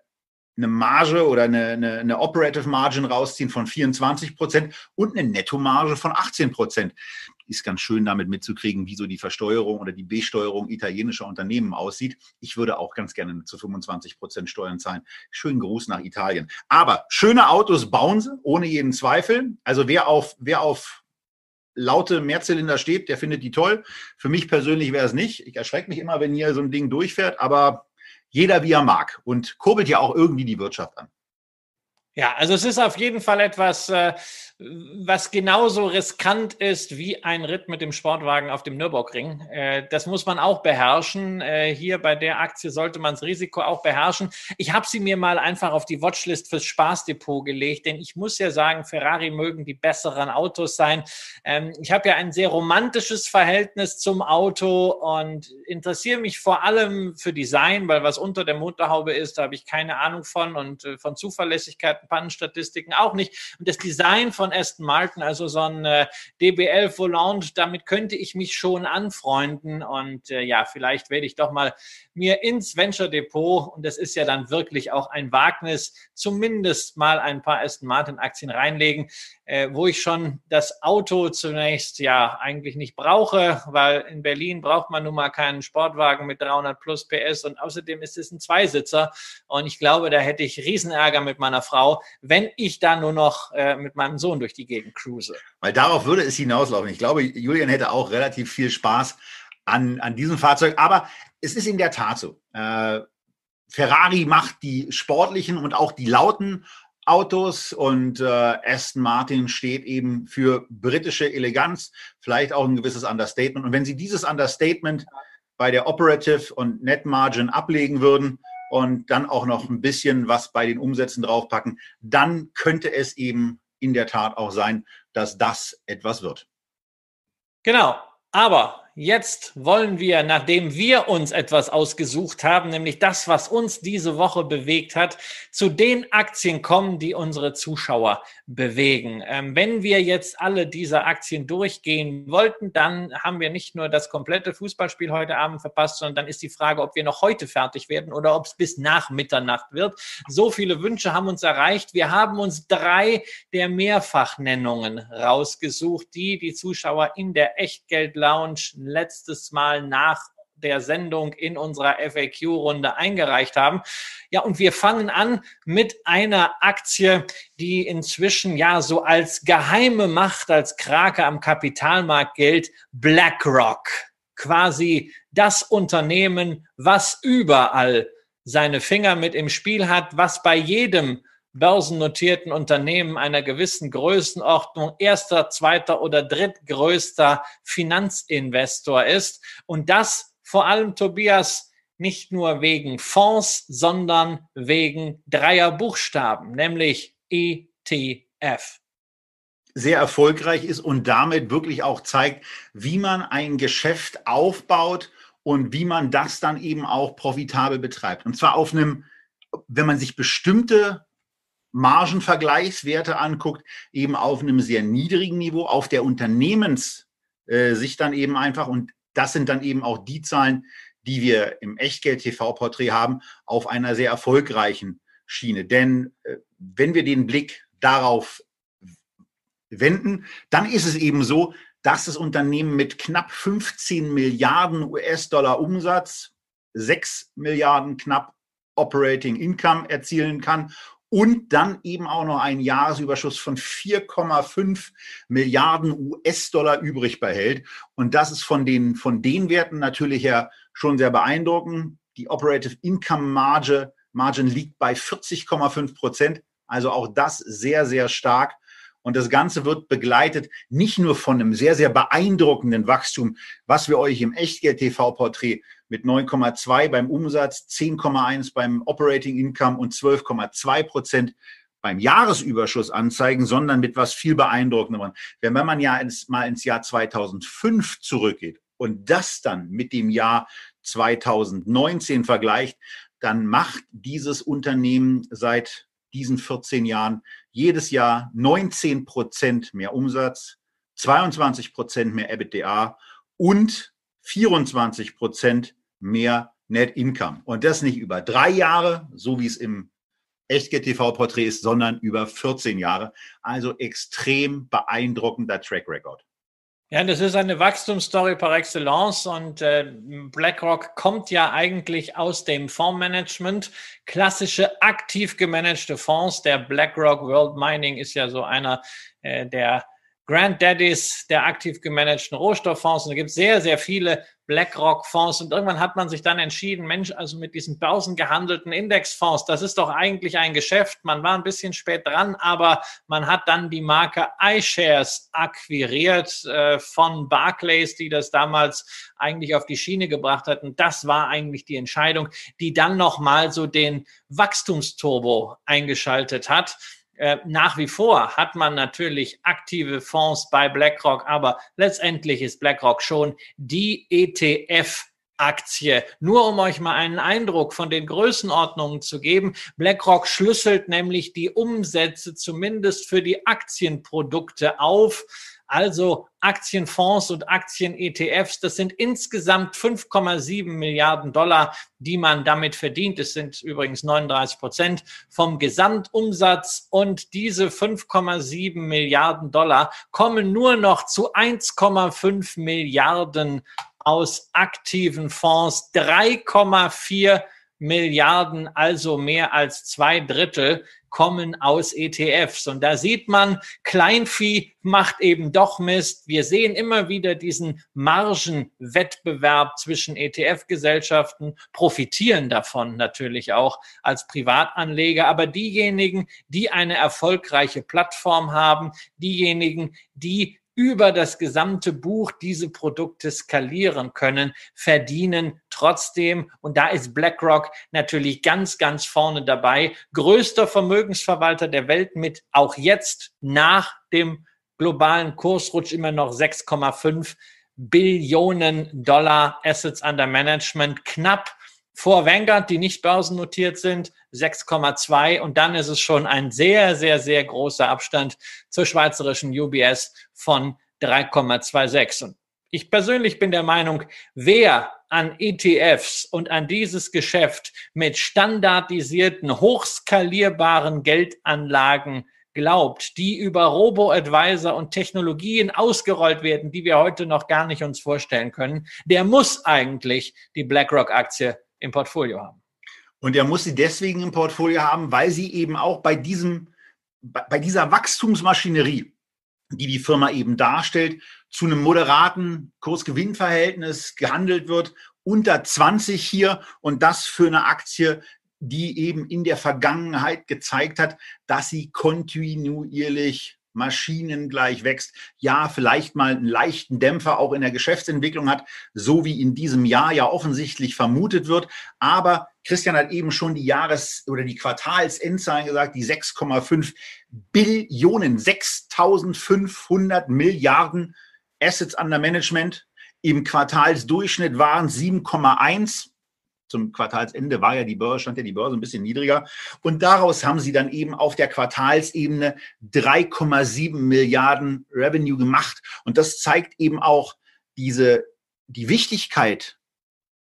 eine Marge oder eine, eine, eine Operative Margin rausziehen von 24 Prozent und eine Nettomarge von 18 Prozent. Ist ganz schön damit mitzukriegen, wie so die Versteuerung oder die Besteuerung italienischer Unternehmen aussieht. Ich würde auch ganz gerne zu 25 Prozent Steuern zahlen. Schönen Gruß nach Italien. Aber schöne Autos bauen sie, ohne jeden Zweifel. Also wer auf, wer auf laute Mehrzylinder steht, der findet die toll. Für mich persönlich wäre es nicht. Ich erschrecke mich immer, wenn hier so ein Ding durchfährt, aber jeder wie er mag und kurbelt ja auch irgendwie die Wirtschaft an. Ja, also es ist auf jeden Fall etwas, äh, was genauso riskant ist wie ein Ritt mit dem Sportwagen auf dem Nürburgring. Äh, das muss man auch beherrschen. Äh, hier bei der Aktie sollte man das Risiko auch beherrschen. Ich habe sie mir mal einfach auf die Watchlist fürs Spaßdepot gelegt, denn ich muss ja sagen, Ferrari mögen die besseren Autos sein. Ähm, ich habe ja ein sehr romantisches Verhältnis zum Auto und interessiere mich vor allem für Design, weil was unter der Motorhaube ist, da habe ich keine Ahnung von und äh, von Zuverlässigkeit, Pannenstatistiken auch nicht. Und das Design von Aston Martin, also so ein äh, DB11 Volant, damit könnte ich mich schon anfreunden. Und äh, ja, vielleicht werde ich doch mal mir ins Venture Depot und das ist ja dann wirklich auch ein Wagnis, zumindest mal ein paar Aston Martin Aktien reinlegen, äh, wo ich schon das Auto zunächst ja eigentlich nicht brauche, weil in Berlin braucht man nun mal keinen Sportwagen mit 300 plus PS und außerdem ist es ein Zweisitzer und ich glaube, da hätte ich Riesenärger mit meiner Frau, wenn ich da nur noch äh, mit meinem Sohn durch die Gegend cruise. Weil darauf würde es hinauslaufen. Ich glaube, Julian hätte auch relativ viel Spaß an, an diesem Fahrzeug. Aber es ist in der Tat so. Äh, Ferrari macht die sportlichen und auch die lauten Autos und äh, Aston Martin steht eben für britische Eleganz, vielleicht auch ein gewisses Understatement. Und wenn Sie dieses Understatement bei der Operative und Net Margin ablegen würden und dann auch noch ein bisschen was bei den Umsätzen draufpacken, dann könnte es eben in der Tat auch sein, dass das etwas wird. Genau. Aber jetzt wollen wir, nachdem wir uns etwas ausgesucht haben, nämlich das, was uns diese Woche bewegt hat, zu den Aktien kommen, die unsere Zuschauer bewegen. Ähm, wenn wir jetzt alle diese Aktien durchgehen wollten, dann haben wir nicht nur das komplette Fußballspiel heute Abend verpasst, sondern dann ist die Frage, ob wir noch heute fertig werden oder ob es bis nach Mitternacht wird. So viele Wünsche haben uns erreicht. Wir haben uns drei der Mehrfachnennungen rausgesucht, die die Zuschauer in der Echtgeld-Lounge letztes Mal nach der Sendung in unserer FAQ-Runde eingereicht haben. Ja, und wir fangen an mit einer Aktie, die inzwischen ja so als geheime Macht, als Krake am Kapitalmarkt gilt, BlackRock. Quasi das Unternehmen, was überall seine Finger mit im Spiel hat, was bei jedem börsennotierten Unternehmen einer gewissen Größenordnung erster, zweiter oder drittgrößter Finanzinvestor ist. Und das vor allem, Tobias, nicht nur wegen Fonds, sondern wegen dreier Buchstaben, nämlich ETF. Sehr erfolgreich ist und damit wirklich auch zeigt, wie man ein Geschäft aufbaut und wie man das dann eben auch profitabel betreibt. Und zwar auf einem, wenn man sich bestimmte Margenvergleichswerte anguckt, eben auf einem sehr niedrigen Niveau, auf der Unternehmenssicht äh, dann eben einfach, und das sind dann eben auch die Zahlen, die wir im Echtgeld-TV-Porträt haben, auf einer sehr erfolgreichen Schiene. Denn äh, wenn wir den Blick darauf wenden, dann ist es eben so, dass das Unternehmen mit knapp 15 Milliarden US-Dollar Umsatz 6 Milliarden knapp Operating Income erzielen kann und dann eben auch noch einen Jahresüberschuss von 4,5 Milliarden US-Dollar übrig behält. Und das ist von den, von den Werten natürlich ja schon sehr beeindruckend. Die Operative Income Margin, Margin liegt bei 40,5 Prozent. Also auch das sehr, sehr stark. Und das Ganze wird begleitet nicht nur von einem sehr, sehr beeindruckenden Wachstum, was wir euch im Echtgeld-TV-Porträt mit 9,2 beim Umsatz, 10,1 beim Operating Income und 12,2 Prozent beim Jahresüberschuss anzeigen, sondern mit was viel beeindruckendem. Wenn man ja ins, mal ins Jahr 2005 zurückgeht und das dann mit dem Jahr 2019 vergleicht, dann macht dieses Unternehmen seit diesen 14 Jahren jedes Jahr 19 Prozent mehr Umsatz, 22 Prozent mehr EBITDA und 24 Prozent mehr Net Income. Und das nicht über drei Jahre, so wie es im Echtgeld TV-Porträt ist, sondern über 14 Jahre. Also extrem beeindruckender Track Record. Ja, das ist eine Wachstumsstory par excellence und äh, BlackRock kommt ja eigentlich aus dem Fondsmanagement. Klassische aktiv gemanagte Fonds. Der BlackRock World Mining ist ja so einer äh, der Granddaddies der aktiv gemanagten Rohstofffonds. Und es gibt sehr, sehr viele BlackRock-Fonds. Und irgendwann hat man sich dann entschieden, Mensch, also mit diesen börsengehandelten Indexfonds, das ist doch eigentlich ein Geschäft. Man war ein bisschen spät dran, aber man hat dann die Marke iShares akquiriert äh, von Barclays, die das damals eigentlich auf die Schiene gebracht hat. Und das war eigentlich die Entscheidung, die dann nochmal so den Wachstumsturbo eingeschaltet hat. Äh, nach wie vor hat man natürlich aktive Fonds bei BlackRock, aber letztendlich ist BlackRock schon die ETF Aktie. Nur um euch mal einen Eindruck von den Größenordnungen zu geben. BlackRock schlüsselt nämlich die Umsätze zumindest für die Aktienprodukte auf also Aktienfonds und Aktien-ETFs. Das sind insgesamt 5,7 Milliarden Dollar, die man damit verdient. Es sind übrigens 39 Prozent vom Gesamtumsatz. Und diese 5,7 Milliarden Dollar kommen nur noch zu 1,5 Milliarden aus aktiven Fonds. 3,4 Milliarden, also mehr als zwei Drittel kommen aus ETFs. Und da sieht man, Kleinvieh macht eben doch Mist. Wir sehen immer wieder diesen Margenwettbewerb zwischen ETF-Gesellschaften, profitieren davon natürlich auch als Privatanleger. Aber diejenigen, die eine erfolgreiche Plattform haben, diejenigen, die über das gesamte Buch diese Produkte skalieren können, verdienen trotzdem, und da ist BlackRock natürlich ganz, ganz vorne dabei, größter Vermögensverwalter der Welt mit auch jetzt nach dem globalen Kursrutsch immer noch 6,5 Billionen Dollar Assets under Management, knapp vor Vanguard, die nicht börsennotiert sind, 6,2 und dann ist es schon ein sehr, sehr, sehr großer Abstand zur schweizerischen UBS von 3,26. Und ich persönlich bin der Meinung, wer an ETFs und an dieses Geschäft mit standardisierten, hochskalierbaren Geldanlagen glaubt, die über Robo-Advisor und Technologien ausgerollt werden, die wir heute noch gar nicht uns vorstellen können, der muss eigentlich die BlackRock-Aktie im Portfolio haben. Und er muss sie deswegen im Portfolio haben, weil sie eben auch bei diesem, bei dieser Wachstumsmaschinerie, die die Firma eben darstellt, zu einem moderaten Kursgewinnverhältnis gehandelt wird, unter 20 hier und das für eine Aktie, die eben in der Vergangenheit gezeigt hat, dass sie kontinuierlich maschinengleich wächst, ja, vielleicht mal einen leichten Dämpfer auch in der Geschäftsentwicklung hat, so wie in diesem Jahr ja offensichtlich vermutet wird. Aber Christian hat eben schon die Jahres- oder die Quartalsendzahlen gesagt, die 6,5 Billionen, 6500 Milliarden Assets under Management. Im Quartalsdurchschnitt waren 7,1 zum Quartalsende war ja die Börse, stand ja die Börse ein bisschen niedriger. Und daraus haben sie dann eben auf der Quartalsebene 3,7 Milliarden Revenue gemacht. Und das zeigt eben auch diese, die Wichtigkeit,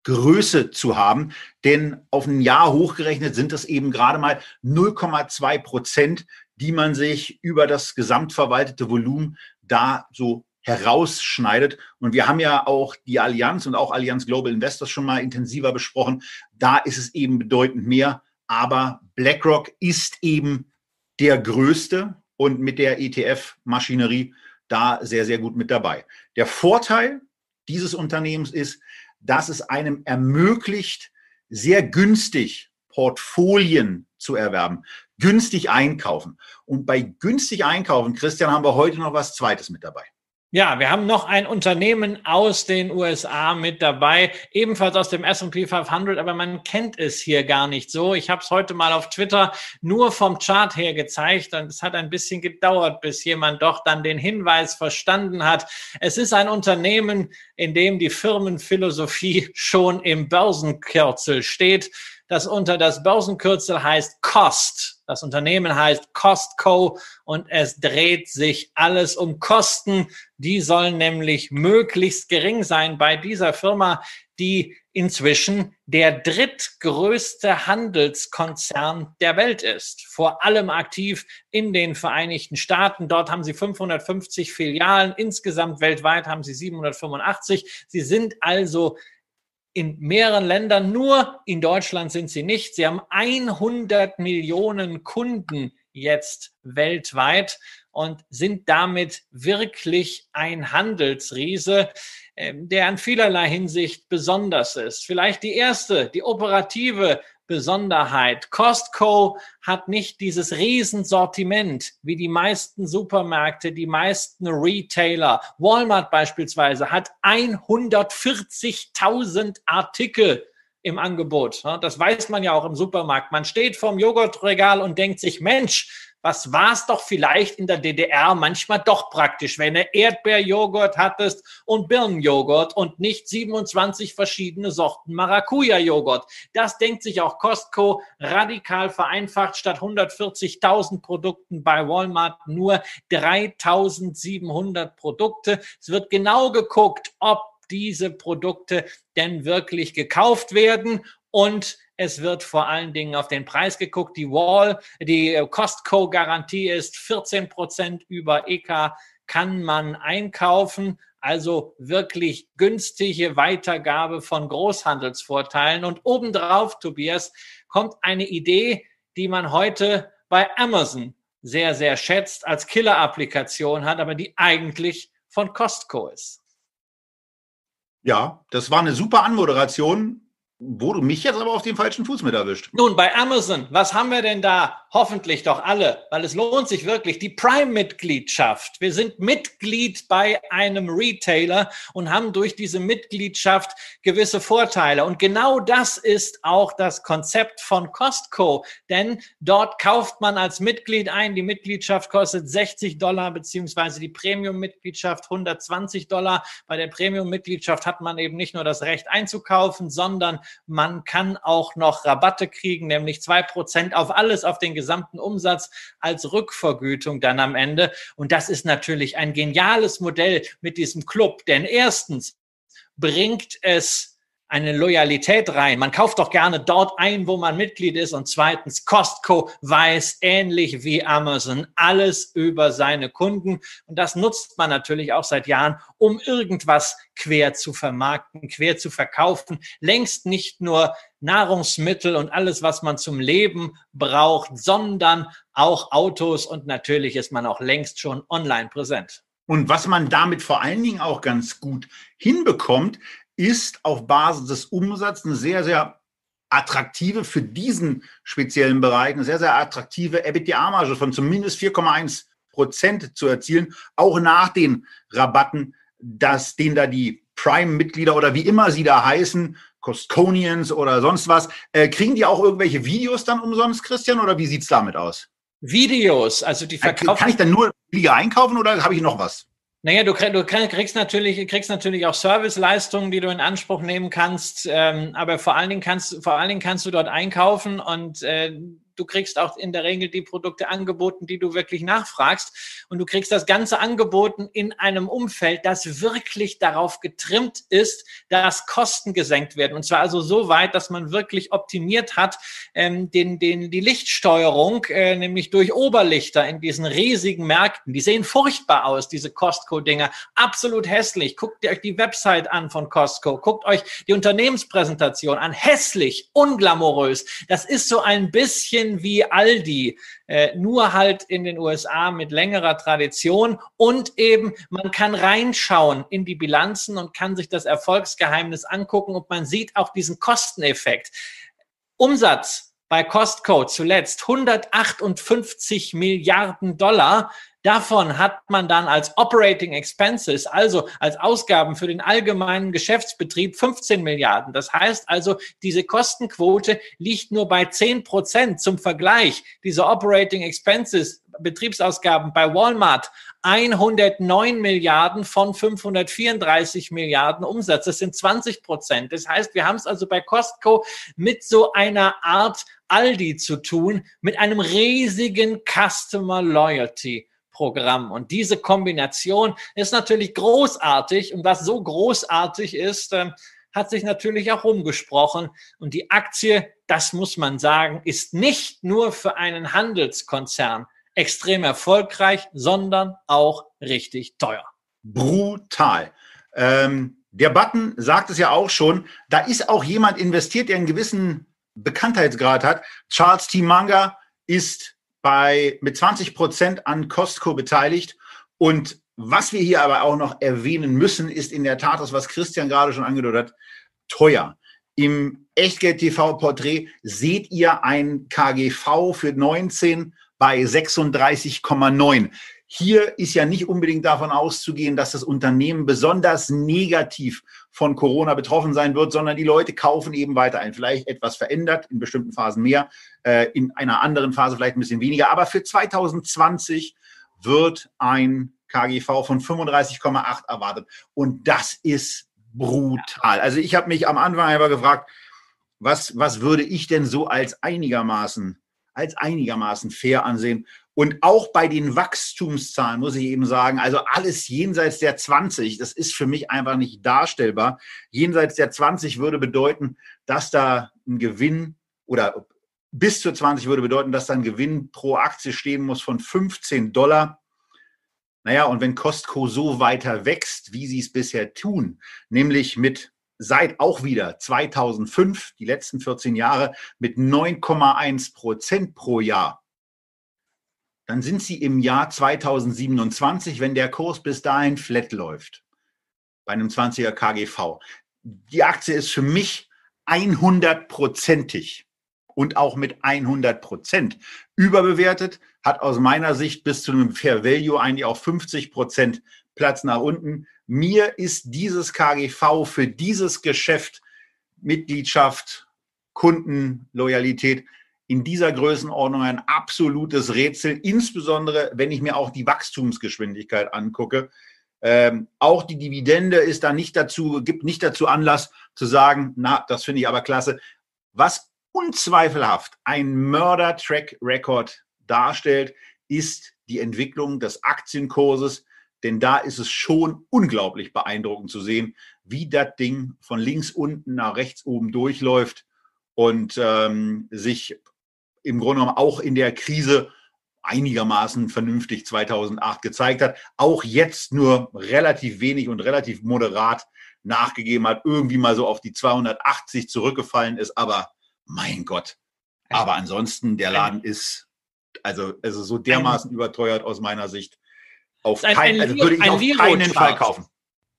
Größe zu haben. Denn auf ein Jahr hochgerechnet sind das eben gerade mal 0,2 Prozent, die man sich über das gesamtverwaltete Volumen da so herausschneidet. Und wir haben ja auch die Allianz und auch Allianz Global Investors schon mal intensiver besprochen. Da ist es eben bedeutend mehr. Aber BlackRock ist eben der größte und mit der ETF-Maschinerie da sehr, sehr gut mit dabei. Der Vorteil dieses Unternehmens ist, dass es einem ermöglicht, sehr günstig Portfolien zu erwerben, günstig einkaufen. Und bei günstig einkaufen, Christian, haben wir heute noch was Zweites mit dabei. Ja, wir haben noch ein Unternehmen aus den USA mit dabei, ebenfalls aus dem S&P 500, aber man kennt es hier gar nicht so. Ich habe es heute mal auf Twitter nur vom Chart her gezeigt und es hat ein bisschen gedauert, bis jemand doch dann den Hinweis verstanden hat. Es ist ein Unternehmen, in dem die Firmenphilosophie schon im Börsenkürzel steht das unter das Börsenkürzel heißt Cost. Das Unternehmen heißt Costco und es dreht sich alles um Kosten. Die sollen nämlich möglichst gering sein bei dieser Firma, die inzwischen der drittgrößte Handelskonzern der Welt ist. Vor allem aktiv in den Vereinigten Staaten. Dort haben sie 550 Filialen. Insgesamt weltweit haben sie 785. Sie sind also in mehreren Ländern, nur in Deutschland sind sie nicht. Sie haben 100 Millionen Kunden jetzt weltweit und sind damit wirklich ein Handelsriese, ähm, der in vielerlei Hinsicht besonders ist. Vielleicht die erste, die operative Besonderheit. Costco hat nicht dieses Riesensortiment wie die meisten Supermärkte, die meisten Retailer. Walmart beispielsweise hat 140.000 Artikel im Angebot. Das weiß man ja auch im Supermarkt. Man steht vorm Joghurtregal und denkt sich, Mensch, was war es doch vielleicht in der DDR manchmal doch praktisch, wenn du Erdbeerjoghurt hattest und Birnenjoghurt und nicht 27 verschiedene Sorten Maracuja-Joghurt. Das denkt sich auch Costco radikal vereinfacht. Statt 140.000 Produkten bei Walmart nur 3.700 Produkte. Es wird genau geguckt, ob diese Produkte denn wirklich gekauft werden und es wird vor allen Dingen auf den Preis geguckt. Die Wall, die Costco-Garantie ist 14 Prozent über EK kann man einkaufen. Also wirklich günstige Weitergabe von Großhandelsvorteilen. Und obendrauf, Tobias, kommt eine Idee, die man heute bei Amazon sehr, sehr schätzt, als Killer-Applikation hat, aber die eigentlich von Costco ist. Ja, das war eine super Anmoderation wo du mich jetzt aber auf den falschen Fuß mit erwischt. Nun, bei Amazon, was haben wir denn da? Hoffentlich doch alle, weil es lohnt sich wirklich. Die Prime-Mitgliedschaft. Wir sind Mitglied bei einem Retailer und haben durch diese Mitgliedschaft gewisse Vorteile. Und genau das ist auch das Konzept von Costco. Denn dort kauft man als Mitglied ein. Die Mitgliedschaft kostet 60 Dollar, beziehungsweise die Premium-Mitgliedschaft 120 Dollar. Bei der Premium-Mitgliedschaft hat man eben nicht nur das Recht einzukaufen, sondern man kann auch noch Rabatte kriegen, nämlich zwei Prozent auf alles, auf den gesamten Umsatz als Rückvergütung dann am Ende. Und das ist natürlich ein geniales Modell mit diesem Club, denn erstens bringt es eine Loyalität rein. Man kauft doch gerne dort ein, wo man Mitglied ist. Und zweitens, Costco weiß ähnlich wie Amazon alles über seine Kunden. Und das nutzt man natürlich auch seit Jahren, um irgendwas quer zu vermarkten, quer zu verkaufen. Längst nicht nur Nahrungsmittel und alles, was man zum Leben braucht, sondern auch Autos. Und natürlich ist man auch längst schon online präsent. Und was man damit vor allen Dingen auch ganz gut hinbekommt, ist auf Basis des Umsatzes eine sehr, sehr attraktive für diesen speziellen Bereich, eine sehr, sehr attraktive EBITDA-Marge von zumindest 4,1 Prozent zu erzielen, auch nach den Rabatten, dass denen da die Prime-Mitglieder oder wie immer sie da heißen, Costconians oder sonst was, äh, kriegen die auch irgendwelche Videos dann umsonst, Christian, oder wie sieht es damit aus? Videos, also die verkaufen. Kann ich dann nur billiger einkaufen oder habe ich noch was? Naja, du, du kriegst natürlich, kriegst natürlich auch Serviceleistungen, die du in Anspruch nehmen kannst, ähm, aber vor allen Dingen kannst, vor allen Dingen kannst du dort einkaufen und äh, du kriegst auch in der Regel die Produkte angeboten, die du wirklich nachfragst. Und du kriegst das Ganze angeboten in einem Umfeld, das wirklich darauf getrimmt ist, dass Kosten gesenkt werden. Und zwar also so weit, dass man wirklich optimiert hat, ähm, den, den, die Lichtsteuerung, äh, nämlich durch Oberlichter in diesen riesigen Märkten. Die sehen furchtbar aus, diese Costco-Dinger. Absolut hässlich. Guckt euch die Website an von Costco. Guckt euch die Unternehmenspräsentation an. Hässlich, unglamourös. Das ist so ein bisschen bisschen wie Aldi, äh, nur halt in den USA mit längerer Tradition und eben man kann reinschauen in die Bilanzen und kann sich das Erfolgsgeheimnis angucken und man sieht auch diesen Kosteneffekt. Umsatz bei Costco zuletzt 158 Milliarden Dollar. Davon hat man dann als Operating Expenses, also als Ausgaben für den allgemeinen Geschäftsbetrieb 15 Milliarden. Das heißt also, diese Kostenquote liegt nur bei 10 Prozent. Zum Vergleich, diese Operating Expenses, Betriebsausgaben bei Walmart 109 Milliarden von 534 Milliarden Umsatz. Das sind 20 Prozent. Das heißt, wir haben es also bei Costco mit so einer Art Aldi zu tun, mit einem riesigen Customer Loyalty. Programm. Und diese Kombination ist natürlich großartig. Und was so großartig ist, äh, hat sich natürlich auch rumgesprochen. Und die Aktie, das muss man sagen, ist nicht nur für einen Handelskonzern extrem erfolgreich, sondern auch richtig teuer. Brutal. Ähm, der Button sagt es ja auch schon, da ist auch jemand investiert, der einen gewissen Bekanntheitsgrad hat. Charles T. Munger ist bei, mit 20 Prozent an Costco beteiligt. Und was wir hier aber auch noch erwähnen müssen, ist in der Tat das, was Christian gerade schon angedeutet hat, teuer. Im Echtgeld-TV-Porträt seht ihr ein KGV für 19 bei 36,9. Hier ist ja nicht unbedingt davon auszugehen, dass das Unternehmen besonders negativ von Corona betroffen sein wird, sondern die Leute kaufen eben weiter ein. Vielleicht etwas verändert, in bestimmten Phasen mehr, äh, in einer anderen Phase vielleicht ein bisschen weniger. Aber für 2020 wird ein KGV von 35,8 erwartet. Und das ist brutal. Also ich habe mich am Anfang einfach gefragt, was, was würde ich denn so als einigermaßen, als einigermaßen fair ansehen? Und auch bei den Wachstumszahlen muss ich eben sagen, also alles jenseits der 20, das ist für mich einfach nicht darstellbar. Jenseits der 20 würde bedeuten, dass da ein Gewinn oder bis zu 20 würde bedeuten, dass da ein Gewinn pro Aktie stehen muss von 15 Dollar. Naja, und wenn Costco so weiter wächst, wie sie es bisher tun, nämlich mit seit auch wieder 2005, die letzten 14 Jahre, mit 9,1 Prozent pro Jahr, dann sind sie im Jahr 2027, wenn der Kurs bis dahin flat läuft, bei einem 20er KGV. Die Aktie ist für mich 100-prozentig und auch mit 100 Prozent überbewertet, hat aus meiner Sicht bis zu einem Fair Value eigentlich auch 50 Prozent Platz nach unten. Mir ist dieses KGV für dieses Geschäft Mitgliedschaft, Kundenloyalität in dieser Größenordnung ein absolutes Rätsel, insbesondere wenn ich mir auch die Wachstumsgeschwindigkeit angucke. Ähm, auch die Dividende ist da nicht dazu, gibt nicht dazu Anlass zu sagen, na, das finde ich aber klasse. Was unzweifelhaft ein Mörder-Track-Record darstellt, ist die Entwicklung des Aktienkurses, denn da ist es schon unglaublich beeindruckend zu sehen, wie das Ding von links unten nach rechts oben durchläuft und ähm, sich im Grunde genommen auch in der Krise einigermaßen vernünftig 2008 gezeigt hat, auch jetzt nur relativ wenig und relativ moderat nachgegeben hat, irgendwie mal so auf die 280 zurückgefallen ist, aber mein Gott. Aber ansonsten, der Laden ist also, also so dermaßen überteuert aus meiner Sicht. Auf ein, kein, also würde ich auf keinen Fall kaufen.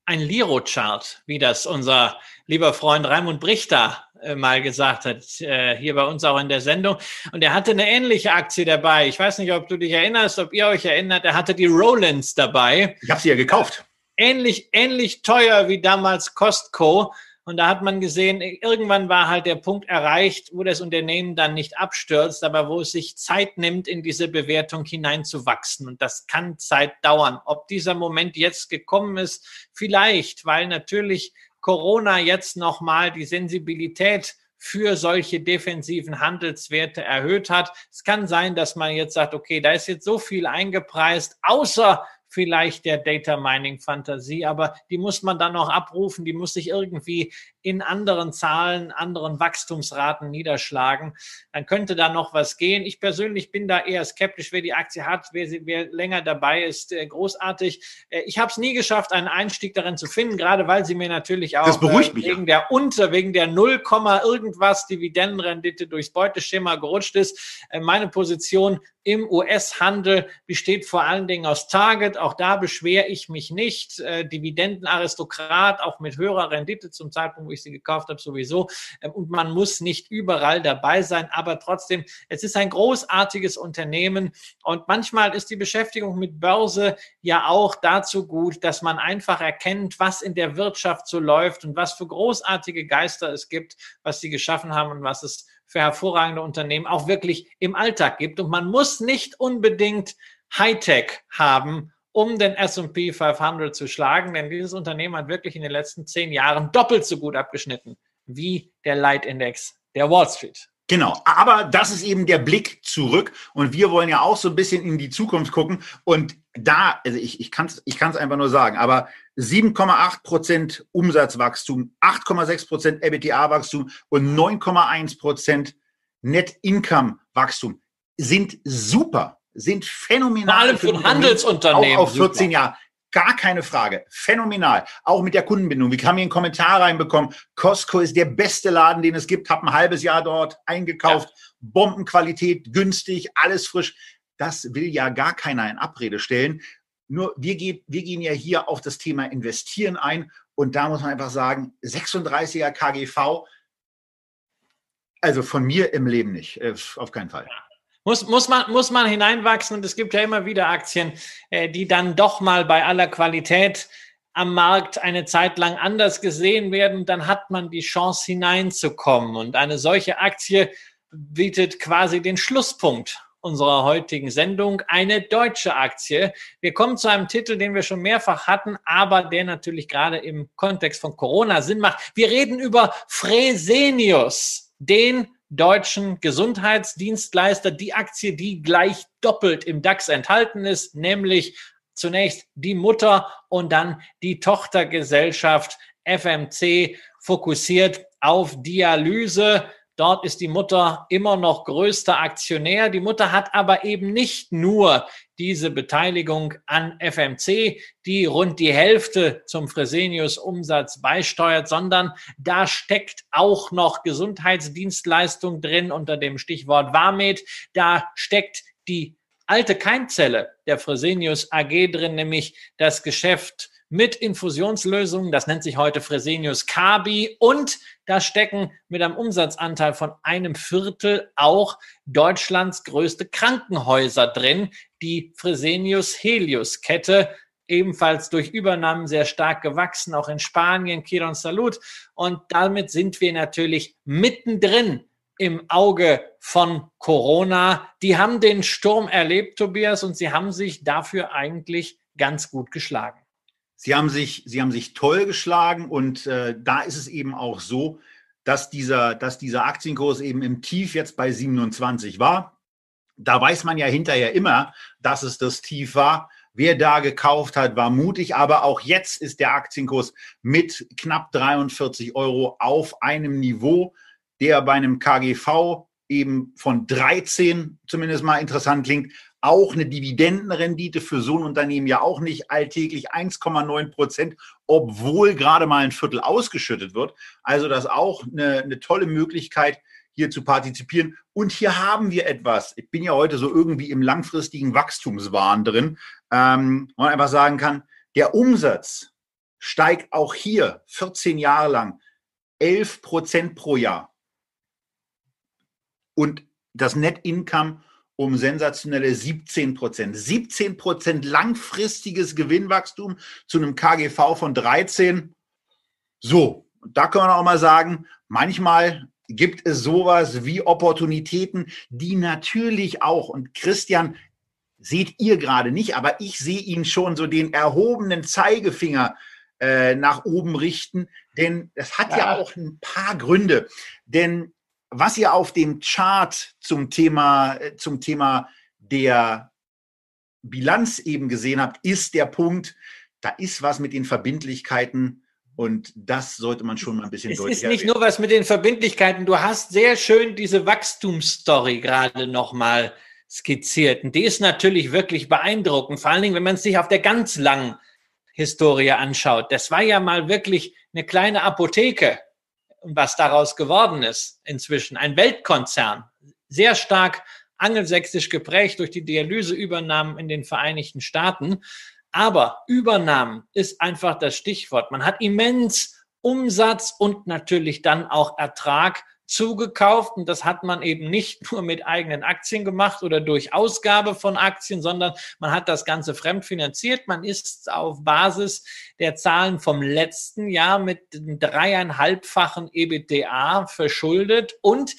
Ein Liro-Chart, wie das unser lieber Freund Raimund Brichter äh, mal gesagt hat, äh, hier bei uns auch in der Sendung. Und er hatte eine ähnliche Aktie dabei. Ich weiß nicht, ob du dich erinnerst, ob ihr euch erinnert. Er hatte die Rollins dabei. Ich habe sie ja gekauft. Ähnlich, ähnlich teuer wie damals Costco. Und da hat man gesehen, irgendwann war halt der Punkt erreicht, wo das Unternehmen dann nicht abstürzt, aber wo es sich Zeit nimmt, in diese Bewertung hineinzuwachsen. Und das kann Zeit dauern. Ob dieser Moment jetzt gekommen ist, vielleicht, weil natürlich Corona jetzt nochmal die Sensibilität für solche defensiven Handelswerte erhöht hat. Es kann sein, dass man jetzt sagt, okay, da ist jetzt so viel eingepreist, außer vielleicht der Data Mining Fantasie, aber die muss man dann noch abrufen, die muss sich irgendwie in anderen Zahlen, anderen Wachstumsraten niederschlagen. Dann könnte da noch was gehen. Ich persönlich bin da eher skeptisch, wer die Aktie hat, wer, wer länger dabei ist, äh, großartig. Äh, ich habe es nie geschafft, einen Einstieg darin zu finden, gerade weil sie mir natürlich auch äh, wegen der unter, wegen der 0, irgendwas Dividendenrendite durchs Beuteschema gerutscht ist. Meine Position im US-Handel besteht vor allen Dingen aus Target. Auch da beschwere ich mich nicht. Dividendenaristokrat, auch mit höherer Rendite zum Zeitpunkt, wo ich sie gekauft habe, sowieso. Ähm, und man muss nicht überall dabei sein. Aber trotzdem, es ist ein großartiges Unternehmen. Und manchmal ist die Beschäftigung mit Börse ja auch dazu gut, dass man einfach erkennt, was in der Wirtschaft so läuft und was für großartige Geister es gibt, was sie geschaffen haben und was es für hervorragende Unternehmen auch wirklich im Alltag gibt. Und man muss nicht unbedingt Hightech haben, um den S&P 500 zu schlagen, denn dieses Unternehmen hat wirklich in den letzten zehn Jahren doppelt so gut abgeschnitten wie der Leitindex der Wall Street. Genau, aber das ist eben der Blick zurück und wir wollen ja auch so ein bisschen in die Zukunft gucken und da, also ich, ich kann es ich kann's einfach nur sagen, aber 7,8 Prozent Umsatzwachstum, 8,6 Prozent EBITDA-Wachstum und 9,1 Prozent Net-Income-Wachstum sind super, sind phänomenal. Vor allem für ein Handelsunternehmen. Auch auf 14 Jahre. Gar keine Frage. Phänomenal. Auch mit der Kundenbindung. Wir haben hier einen Kommentar reinbekommen. Costco ist der beste Laden, den es gibt. Hab ein halbes Jahr dort eingekauft. Ja. Bombenqualität, günstig, alles frisch. Das will ja gar keiner in Abrede stellen. Nur wir, geht, wir gehen ja hier auf das Thema Investieren ein. Und da muss man einfach sagen, 36er KGV, also von mir im Leben nicht. Äh, auf keinen Fall. Muss, muss, man, muss man hineinwachsen und es gibt ja immer wieder Aktien, äh, die dann doch mal bei aller Qualität am Markt eine Zeit lang anders gesehen werden. Dann hat man die Chance hineinzukommen. Und eine solche Aktie bietet quasi den Schlusspunkt unserer heutigen Sendung, eine deutsche Aktie. Wir kommen zu einem Titel, den wir schon mehrfach hatten, aber der natürlich gerade im Kontext von Corona Sinn macht. Wir reden über Fresenius, den deutschen Gesundheitsdienstleister, die Aktie, die gleich doppelt im DAX enthalten ist, nämlich zunächst die Mutter und dann die Tochtergesellschaft FMC fokussiert auf Dialyse. Dort ist die Mutter immer noch größter Aktionär. Die Mutter hat aber eben nicht nur diese Beteiligung an FMC, die rund die Hälfte zum Fresenius Umsatz beisteuert, sondern da steckt auch noch Gesundheitsdienstleistung drin unter dem Stichwort Warmed. Da steckt die alte Keimzelle der Fresenius AG drin, nämlich das Geschäft mit Infusionslösungen. Das nennt sich heute Fresenius Kabi und da stecken mit einem Umsatzanteil von einem Viertel auch Deutschlands größte Krankenhäuser drin, die Fresenius Helios Kette ebenfalls durch Übernahmen sehr stark gewachsen, auch in Spanien, Kiron Salut. Und damit sind wir natürlich mittendrin im Auge von Corona. Die haben den Sturm erlebt, Tobias, und sie haben sich dafür eigentlich ganz gut geschlagen. Sie haben sich, sie haben sich toll geschlagen und äh, da ist es eben auch so, dass dieser, dass dieser Aktienkurs eben im Tief jetzt bei 27 war. Da weiß man ja hinterher immer, dass es das Tief war. Wer da gekauft hat, war mutig, aber auch jetzt ist der Aktienkurs mit knapp 43 Euro auf einem Niveau, der bei einem KGV eben von 13 zumindest mal interessant klingt, auch eine Dividendenrendite für so ein Unternehmen ja auch nicht alltäglich 1,9 Prozent, obwohl gerade mal ein Viertel ausgeschüttet wird. Also das auch eine, eine tolle Möglichkeit, hier zu partizipieren. Und hier haben wir etwas. Ich bin ja heute so irgendwie im langfristigen Wachstumswahn drin. Ähm, man einfach sagen kann, der Umsatz steigt auch hier 14 Jahre lang 11 Prozent pro Jahr. Und das Net Income um sensationelle 17 Prozent. 17 Prozent langfristiges Gewinnwachstum zu einem KGV von 13. So, da können wir auch mal sagen, manchmal gibt es sowas wie Opportunitäten, die natürlich auch, und Christian, seht ihr gerade nicht, aber ich sehe ihn schon so den erhobenen Zeigefinger äh, nach oben richten, denn es hat ja. ja auch ein paar Gründe. Denn was ihr auf dem Chart zum Thema, äh, zum Thema der Bilanz eben gesehen habt, ist der Punkt, da ist was mit den Verbindlichkeiten und das sollte man schon mal ein bisschen es deutlicher Es ist nicht erwähnen. nur was mit den Verbindlichkeiten. Du hast sehr schön diese Wachstumsstory gerade nochmal skizziert. Und die ist natürlich wirklich beeindruckend. Vor allen Dingen, wenn man es sich auf der ganz langen Historie anschaut. Das war ja mal wirklich eine kleine Apotheke was daraus geworden ist inzwischen. Ein Weltkonzern, sehr stark angelsächsisch geprägt durch die Dialyseübernahmen in den Vereinigten Staaten. Aber Übernahmen ist einfach das Stichwort. Man hat immens Umsatz und natürlich dann auch Ertrag zugekauft und das hat man eben nicht nur mit eigenen Aktien gemacht oder durch Ausgabe von Aktien, sondern man hat das Ganze fremdfinanziert. Man ist auf Basis der Zahlen vom letzten Jahr mit dreieinhalbfachen EBITDA verschuldet und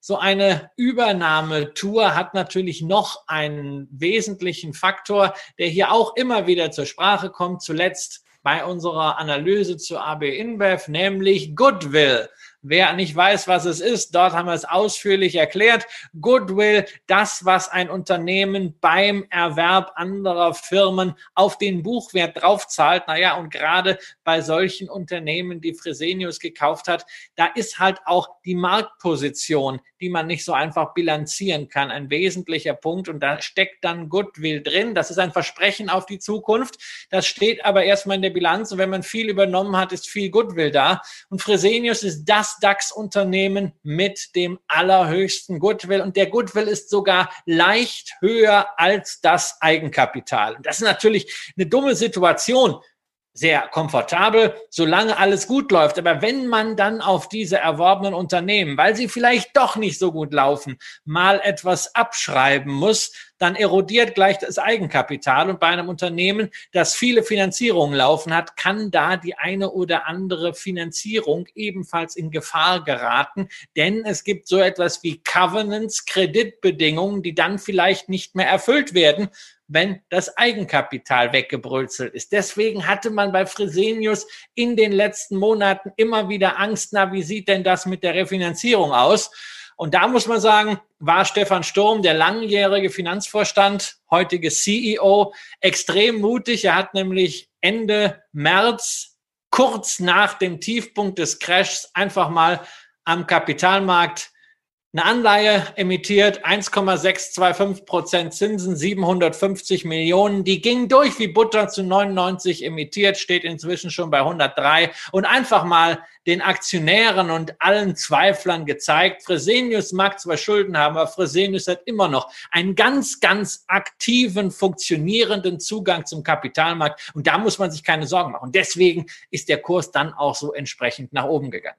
so eine Übernahmetour hat natürlich noch einen wesentlichen Faktor, der hier auch immer wieder zur Sprache kommt, zuletzt bei unserer Analyse zu AB InBev, nämlich Goodwill. Wer nicht weiß, was es ist, dort haben wir es ausführlich erklärt. Goodwill, das, was ein Unternehmen beim Erwerb anderer Firmen auf den Buchwert draufzahlt. Naja, und gerade bei solchen Unternehmen, die Fresenius gekauft hat, da ist halt auch die Marktposition, die man nicht so einfach bilanzieren kann, ein wesentlicher Punkt. Und da steckt dann Goodwill drin. Das ist ein Versprechen auf die Zukunft. Das steht aber erstmal in der Bilanz. Und wenn man viel übernommen hat, ist viel Goodwill da. Und Fresenius ist das DAX-Unternehmen mit dem allerhöchsten Goodwill. Und der Goodwill ist sogar leicht höher als das Eigenkapital. Und das ist natürlich eine dumme Situation sehr komfortabel, solange alles gut läuft. Aber wenn man dann auf diese erworbenen Unternehmen, weil sie vielleicht doch nicht so gut laufen, mal etwas abschreiben muss, dann erodiert gleich das Eigenkapital. Und bei einem Unternehmen, das viele Finanzierungen laufen hat, kann da die eine oder andere Finanzierung ebenfalls in Gefahr geraten. Denn es gibt so etwas wie Covenants, Kreditbedingungen, die dann vielleicht nicht mehr erfüllt werden, wenn das Eigenkapital weggebrülzelt ist. Deswegen hatte man bei Fresenius in den letzten Monaten immer wieder Angst, na, wie sieht denn das mit der Refinanzierung aus? Und da muss man sagen, war Stefan Sturm, der langjährige Finanzvorstand, heutige CEO, extrem mutig. Er hat nämlich Ende März, kurz nach dem Tiefpunkt des Crashs, einfach mal am Kapitalmarkt eine Anleihe emittiert, 1,625 Prozent Zinsen, 750 Millionen. Die ging durch wie Butter zu 99 emittiert, steht inzwischen schon bei 103 und einfach mal den Aktionären und allen Zweiflern gezeigt, Fresenius mag zwar Schulden haben, aber Fresenius hat immer noch einen ganz, ganz aktiven, funktionierenden Zugang zum Kapitalmarkt und da muss man sich keine Sorgen machen. Deswegen ist der Kurs dann auch so entsprechend nach oben gegangen.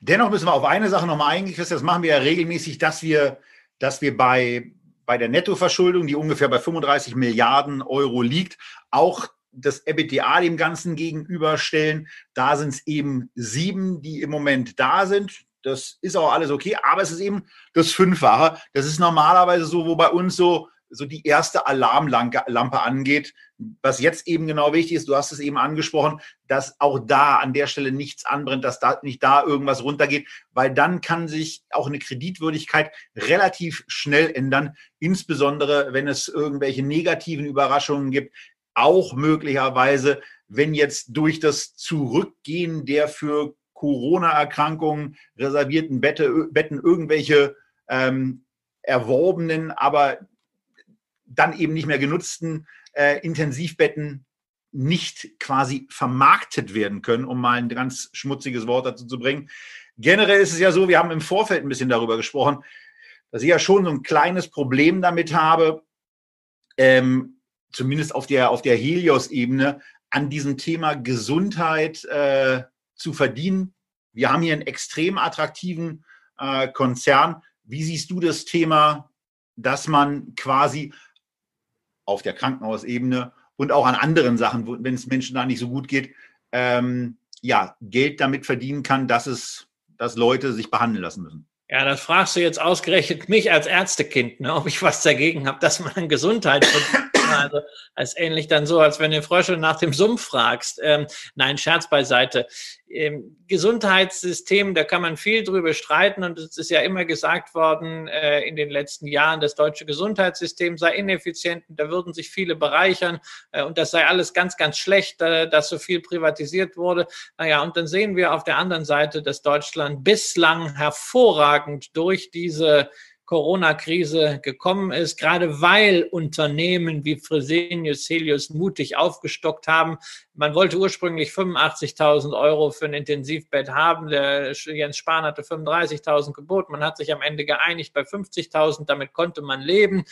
Dennoch müssen wir auf eine Sache nochmal eingehen, das machen wir ja regelmäßig, dass wir, dass wir bei, bei der Nettoverschuldung, die ungefähr bei 35 Milliarden Euro liegt, auch das EBITDA dem Ganzen gegenüberstellen. Da sind es eben sieben, die im Moment da sind. Das ist auch alles okay, aber es ist eben das Fünffache. Das ist normalerweise so, wo bei uns so so die erste Alarmlampe angeht. Was jetzt eben genau wichtig ist, du hast es eben angesprochen, dass auch da an der Stelle nichts anbrennt, dass da nicht da irgendwas runtergeht, weil dann kann sich auch eine Kreditwürdigkeit relativ schnell ändern, insbesondere wenn es irgendwelche negativen Überraschungen gibt, auch möglicherweise, wenn jetzt durch das Zurückgehen der für Corona-Erkrankungen reservierten Bette, Betten irgendwelche ähm, erworbenen, aber dann eben nicht mehr genutzten äh, Intensivbetten nicht quasi vermarktet werden können, um mal ein ganz schmutziges Wort dazu zu bringen. Generell ist es ja so, wir haben im Vorfeld ein bisschen darüber gesprochen, dass ich ja schon so ein kleines Problem damit habe, ähm, zumindest auf der, auf der Helios-Ebene, an diesem Thema Gesundheit äh, zu verdienen. Wir haben hier einen extrem attraktiven äh, Konzern. Wie siehst du das Thema, dass man quasi auf der Krankenhausebene und auch an anderen Sachen, wenn es Menschen da nicht so gut geht, ähm, ja, Geld damit verdienen kann, dass es, dass Leute sich behandeln lassen müssen. Ja, das fragst du jetzt ausgerechnet mich als Ärztekind, ne, ob ich was dagegen habe, dass man Gesundheit Also als ähnlich dann so, als wenn du Frösche nach dem Sumpf fragst. Ähm, nein, Scherz beiseite. Im Gesundheitssystem, da kann man viel drüber streiten und es ist ja immer gesagt worden äh, in den letzten Jahren, das deutsche Gesundheitssystem sei ineffizient da würden sich viele bereichern äh, und das sei alles ganz, ganz schlecht, äh, dass so viel privatisiert wurde. Naja, und dann sehen wir auf der anderen Seite, dass Deutschland bislang hervorragend durch diese Corona-Krise gekommen ist, gerade weil Unternehmen wie Fresenius, Helios mutig aufgestockt haben. Man wollte ursprünglich 85.000 Euro für ein Intensivbett haben. Der Jens Spahn hatte 35.000 geboten. Man hat sich am Ende geeinigt bei 50.000. Damit konnte man leben.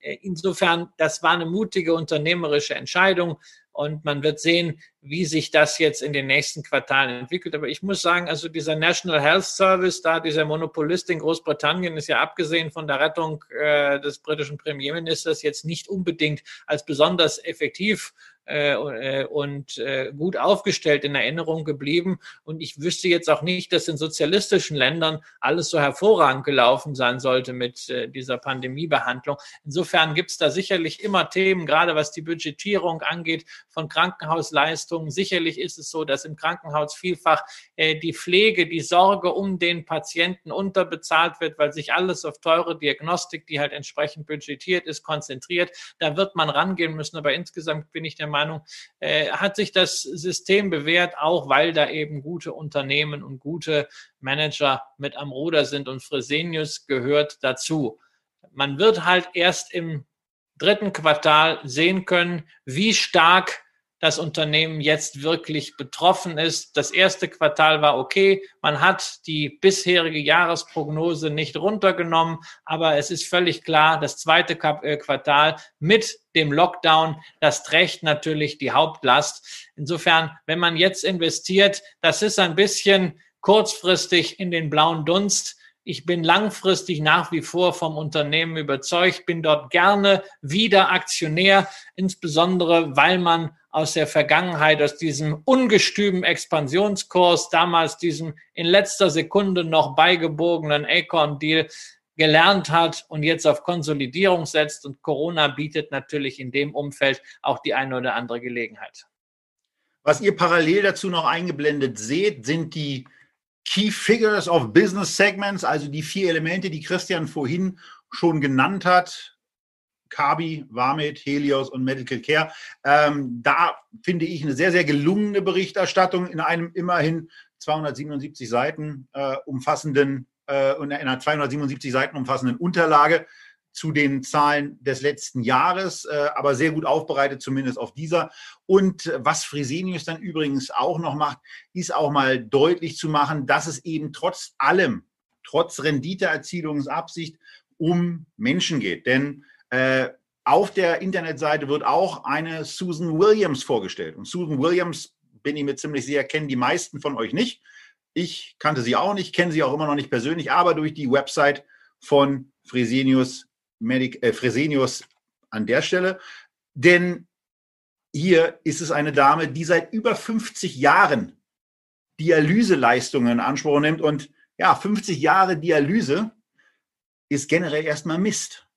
Insofern, das war eine mutige unternehmerische Entscheidung. Und man wird sehen, wie sich das jetzt in den nächsten Quartalen entwickelt. Aber ich muss sagen, also dieser National Health Service, da dieser Monopolist in Großbritannien ist ja abgesehen von der Rettung äh, des britischen Premierministers jetzt nicht unbedingt als besonders effektiv äh, äh, und äh, gut aufgestellt in Erinnerung geblieben. Und ich wüsste jetzt auch nicht, dass in sozialistischen Ländern alles so hervorragend gelaufen sein sollte mit äh, dieser Pandemiebehandlung. Insofern gibt es da sicherlich immer Themen, gerade was die Budgetierung angeht von Krankenhausleistungen. Sicherlich ist es so, dass im Krankenhaus vielfach äh, die Pflege, die Sorge um den Patienten unterbezahlt wird, weil sich alles auf teure Diagnostik, die halt entsprechend budgetiert ist, konzentriert. Da wird man rangehen müssen. Aber insgesamt bin ich der Meinung, äh, hat sich das System bewährt, auch weil da eben gute Unternehmen und gute Manager mit am Ruder sind und Fresenius gehört dazu. Man wird halt erst im dritten Quartal sehen können, wie stark das Unternehmen jetzt wirklich betroffen ist. Das erste Quartal war okay. Man hat die bisherige Jahresprognose nicht runtergenommen, aber es ist völlig klar, das zweite äh, Quartal mit dem Lockdown, das trägt natürlich die Hauptlast. Insofern, wenn man jetzt investiert, das ist ein bisschen kurzfristig in den blauen Dunst. Ich bin langfristig nach wie vor vom Unternehmen überzeugt, bin dort gerne wieder Aktionär, insbesondere weil man aus der Vergangenheit, aus diesem ungestümen Expansionskurs, damals diesem in letzter Sekunde noch beigebogenen Acorn-Deal gelernt hat und jetzt auf Konsolidierung setzt. Und Corona bietet natürlich in dem Umfeld auch die eine oder andere Gelegenheit. Was ihr parallel dazu noch eingeblendet seht, sind die Key Figures of Business Segments, also die vier Elemente, die Christian vorhin schon genannt hat. Kabi, Warmit, Helios und Medical Care. Ähm, da finde ich eine sehr, sehr gelungene Berichterstattung in einem immerhin 277 Seiten äh, umfassenden äh, in einer 277 Seiten umfassenden Unterlage zu den Zahlen des letzten Jahres, äh, aber sehr gut aufbereitet, zumindest auf dieser. Und was Fresenius dann übrigens auch noch macht, ist auch mal deutlich zu machen, dass es eben trotz allem, trotz Renditeerzielungsabsicht, um Menschen geht. Denn äh, auf der Internetseite wird auch eine Susan Williams vorgestellt. Und Susan Williams, bin ich mir ziemlich sicher, kennen die meisten von euch nicht. Ich kannte sie auch nicht, kenne sie auch immer noch nicht persönlich, aber durch die Website von Fresenius Medic, äh, Fresenius an der Stelle. Denn hier ist es eine Dame, die seit über 50 Jahren Dialyseleistungen in Anspruch nimmt. Und ja, 50 Jahre Dialyse ist generell erstmal Mist.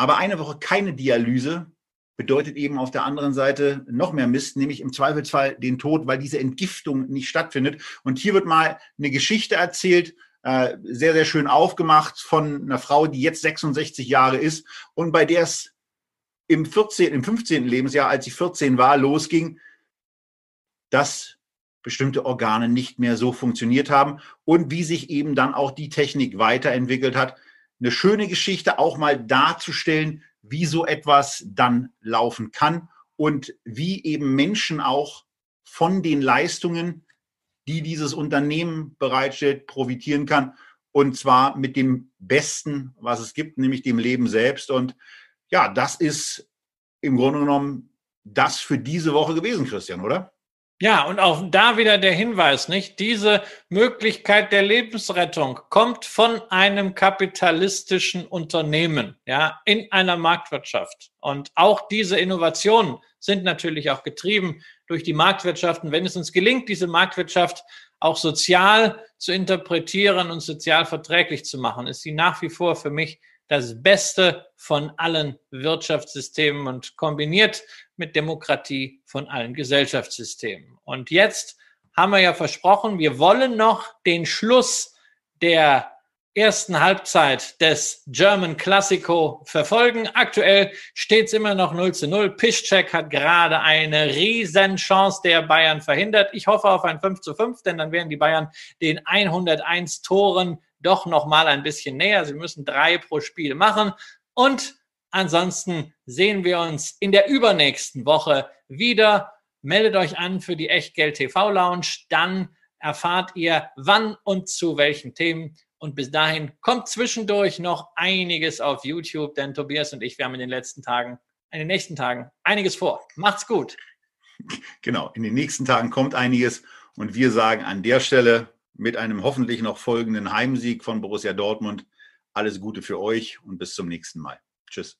Aber eine Woche keine Dialyse bedeutet eben auf der anderen Seite noch mehr Mist, nämlich im Zweifelsfall den Tod, weil diese Entgiftung nicht stattfindet. Und hier wird mal eine Geschichte erzählt äh, sehr, sehr schön aufgemacht von einer Frau, die jetzt 66 Jahre ist und bei der es im 14., im 15. Lebensjahr, als sie 14 war, losging, dass bestimmte Organe nicht mehr so funktioniert haben und wie sich eben dann auch die Technik weiterentwickelt hat. Eine schöne Geschichte auch mal darzustellen, wie so etwas dann laufen kann und wie eben Menschen auch von den Leistungen die dieses Unternehmen bereitstellt, profitieren kann. Und zwar mit dem Besten, was es gibt, nämlich dem Leben selbst. Und ja, das ist im Grunde genommen das für diese Woche gewesen, Christian, oder? Ja, und auch da wieder der Hinweis, nicht? Diese Möglichkeit der Lebensrettung kommt von einem kapitalistischen Unternehmen, ja, in einer Marktwirtschaft. Und auch diese Innovationen sind natürlich auch getrieben durch die Marktwirtschaft. Und wenn es uns gelingt, diese Marktwirtschaft auch sozial zu interpretieren und sozial verträglich zu machen, ist sie nach wie vor für mich das Beste von allen Wirtschaftssystemen und kombiniert mit Demokratie von allen Gesellschaftssystemen. Und jetzt haben wir ja versprochen, wir wollen noch den Schluss der ersten Halbzeit des German Classico verfolgen. Aktuell steht es immer noch 0 zu 0. Piszczek hat gerade eine Riesenchance der Bayern verhindert. Ich hoffe auf ein 5 zu 5, denn dann wären die Bayern den 101 Toren doch noch mal ein bisschen näher. Sie müssen drei pro Spiel machen. Und ansonsten sehen wir uns in der übernächsten Woche wieder. Meldet euch an für die Echtgeld TV Lounge. Dann erfahrt ihr, wann und zu welchen Themen und bis dahin kommt zwischendurch noch einiges auf YouTube, denn Tobias und ich, wir haben in den letzten Tagen, in den nächsten Tagen einiges vor. Macht's gut. Genau, in den nächsten Tagen kommt einiges und wir sagen an der Stelle mit einem hoffentlich noch folgenden Heimsieg von Borussia Dortmund alles Gute für euch und bis zum nächsten Mal. Tschüss.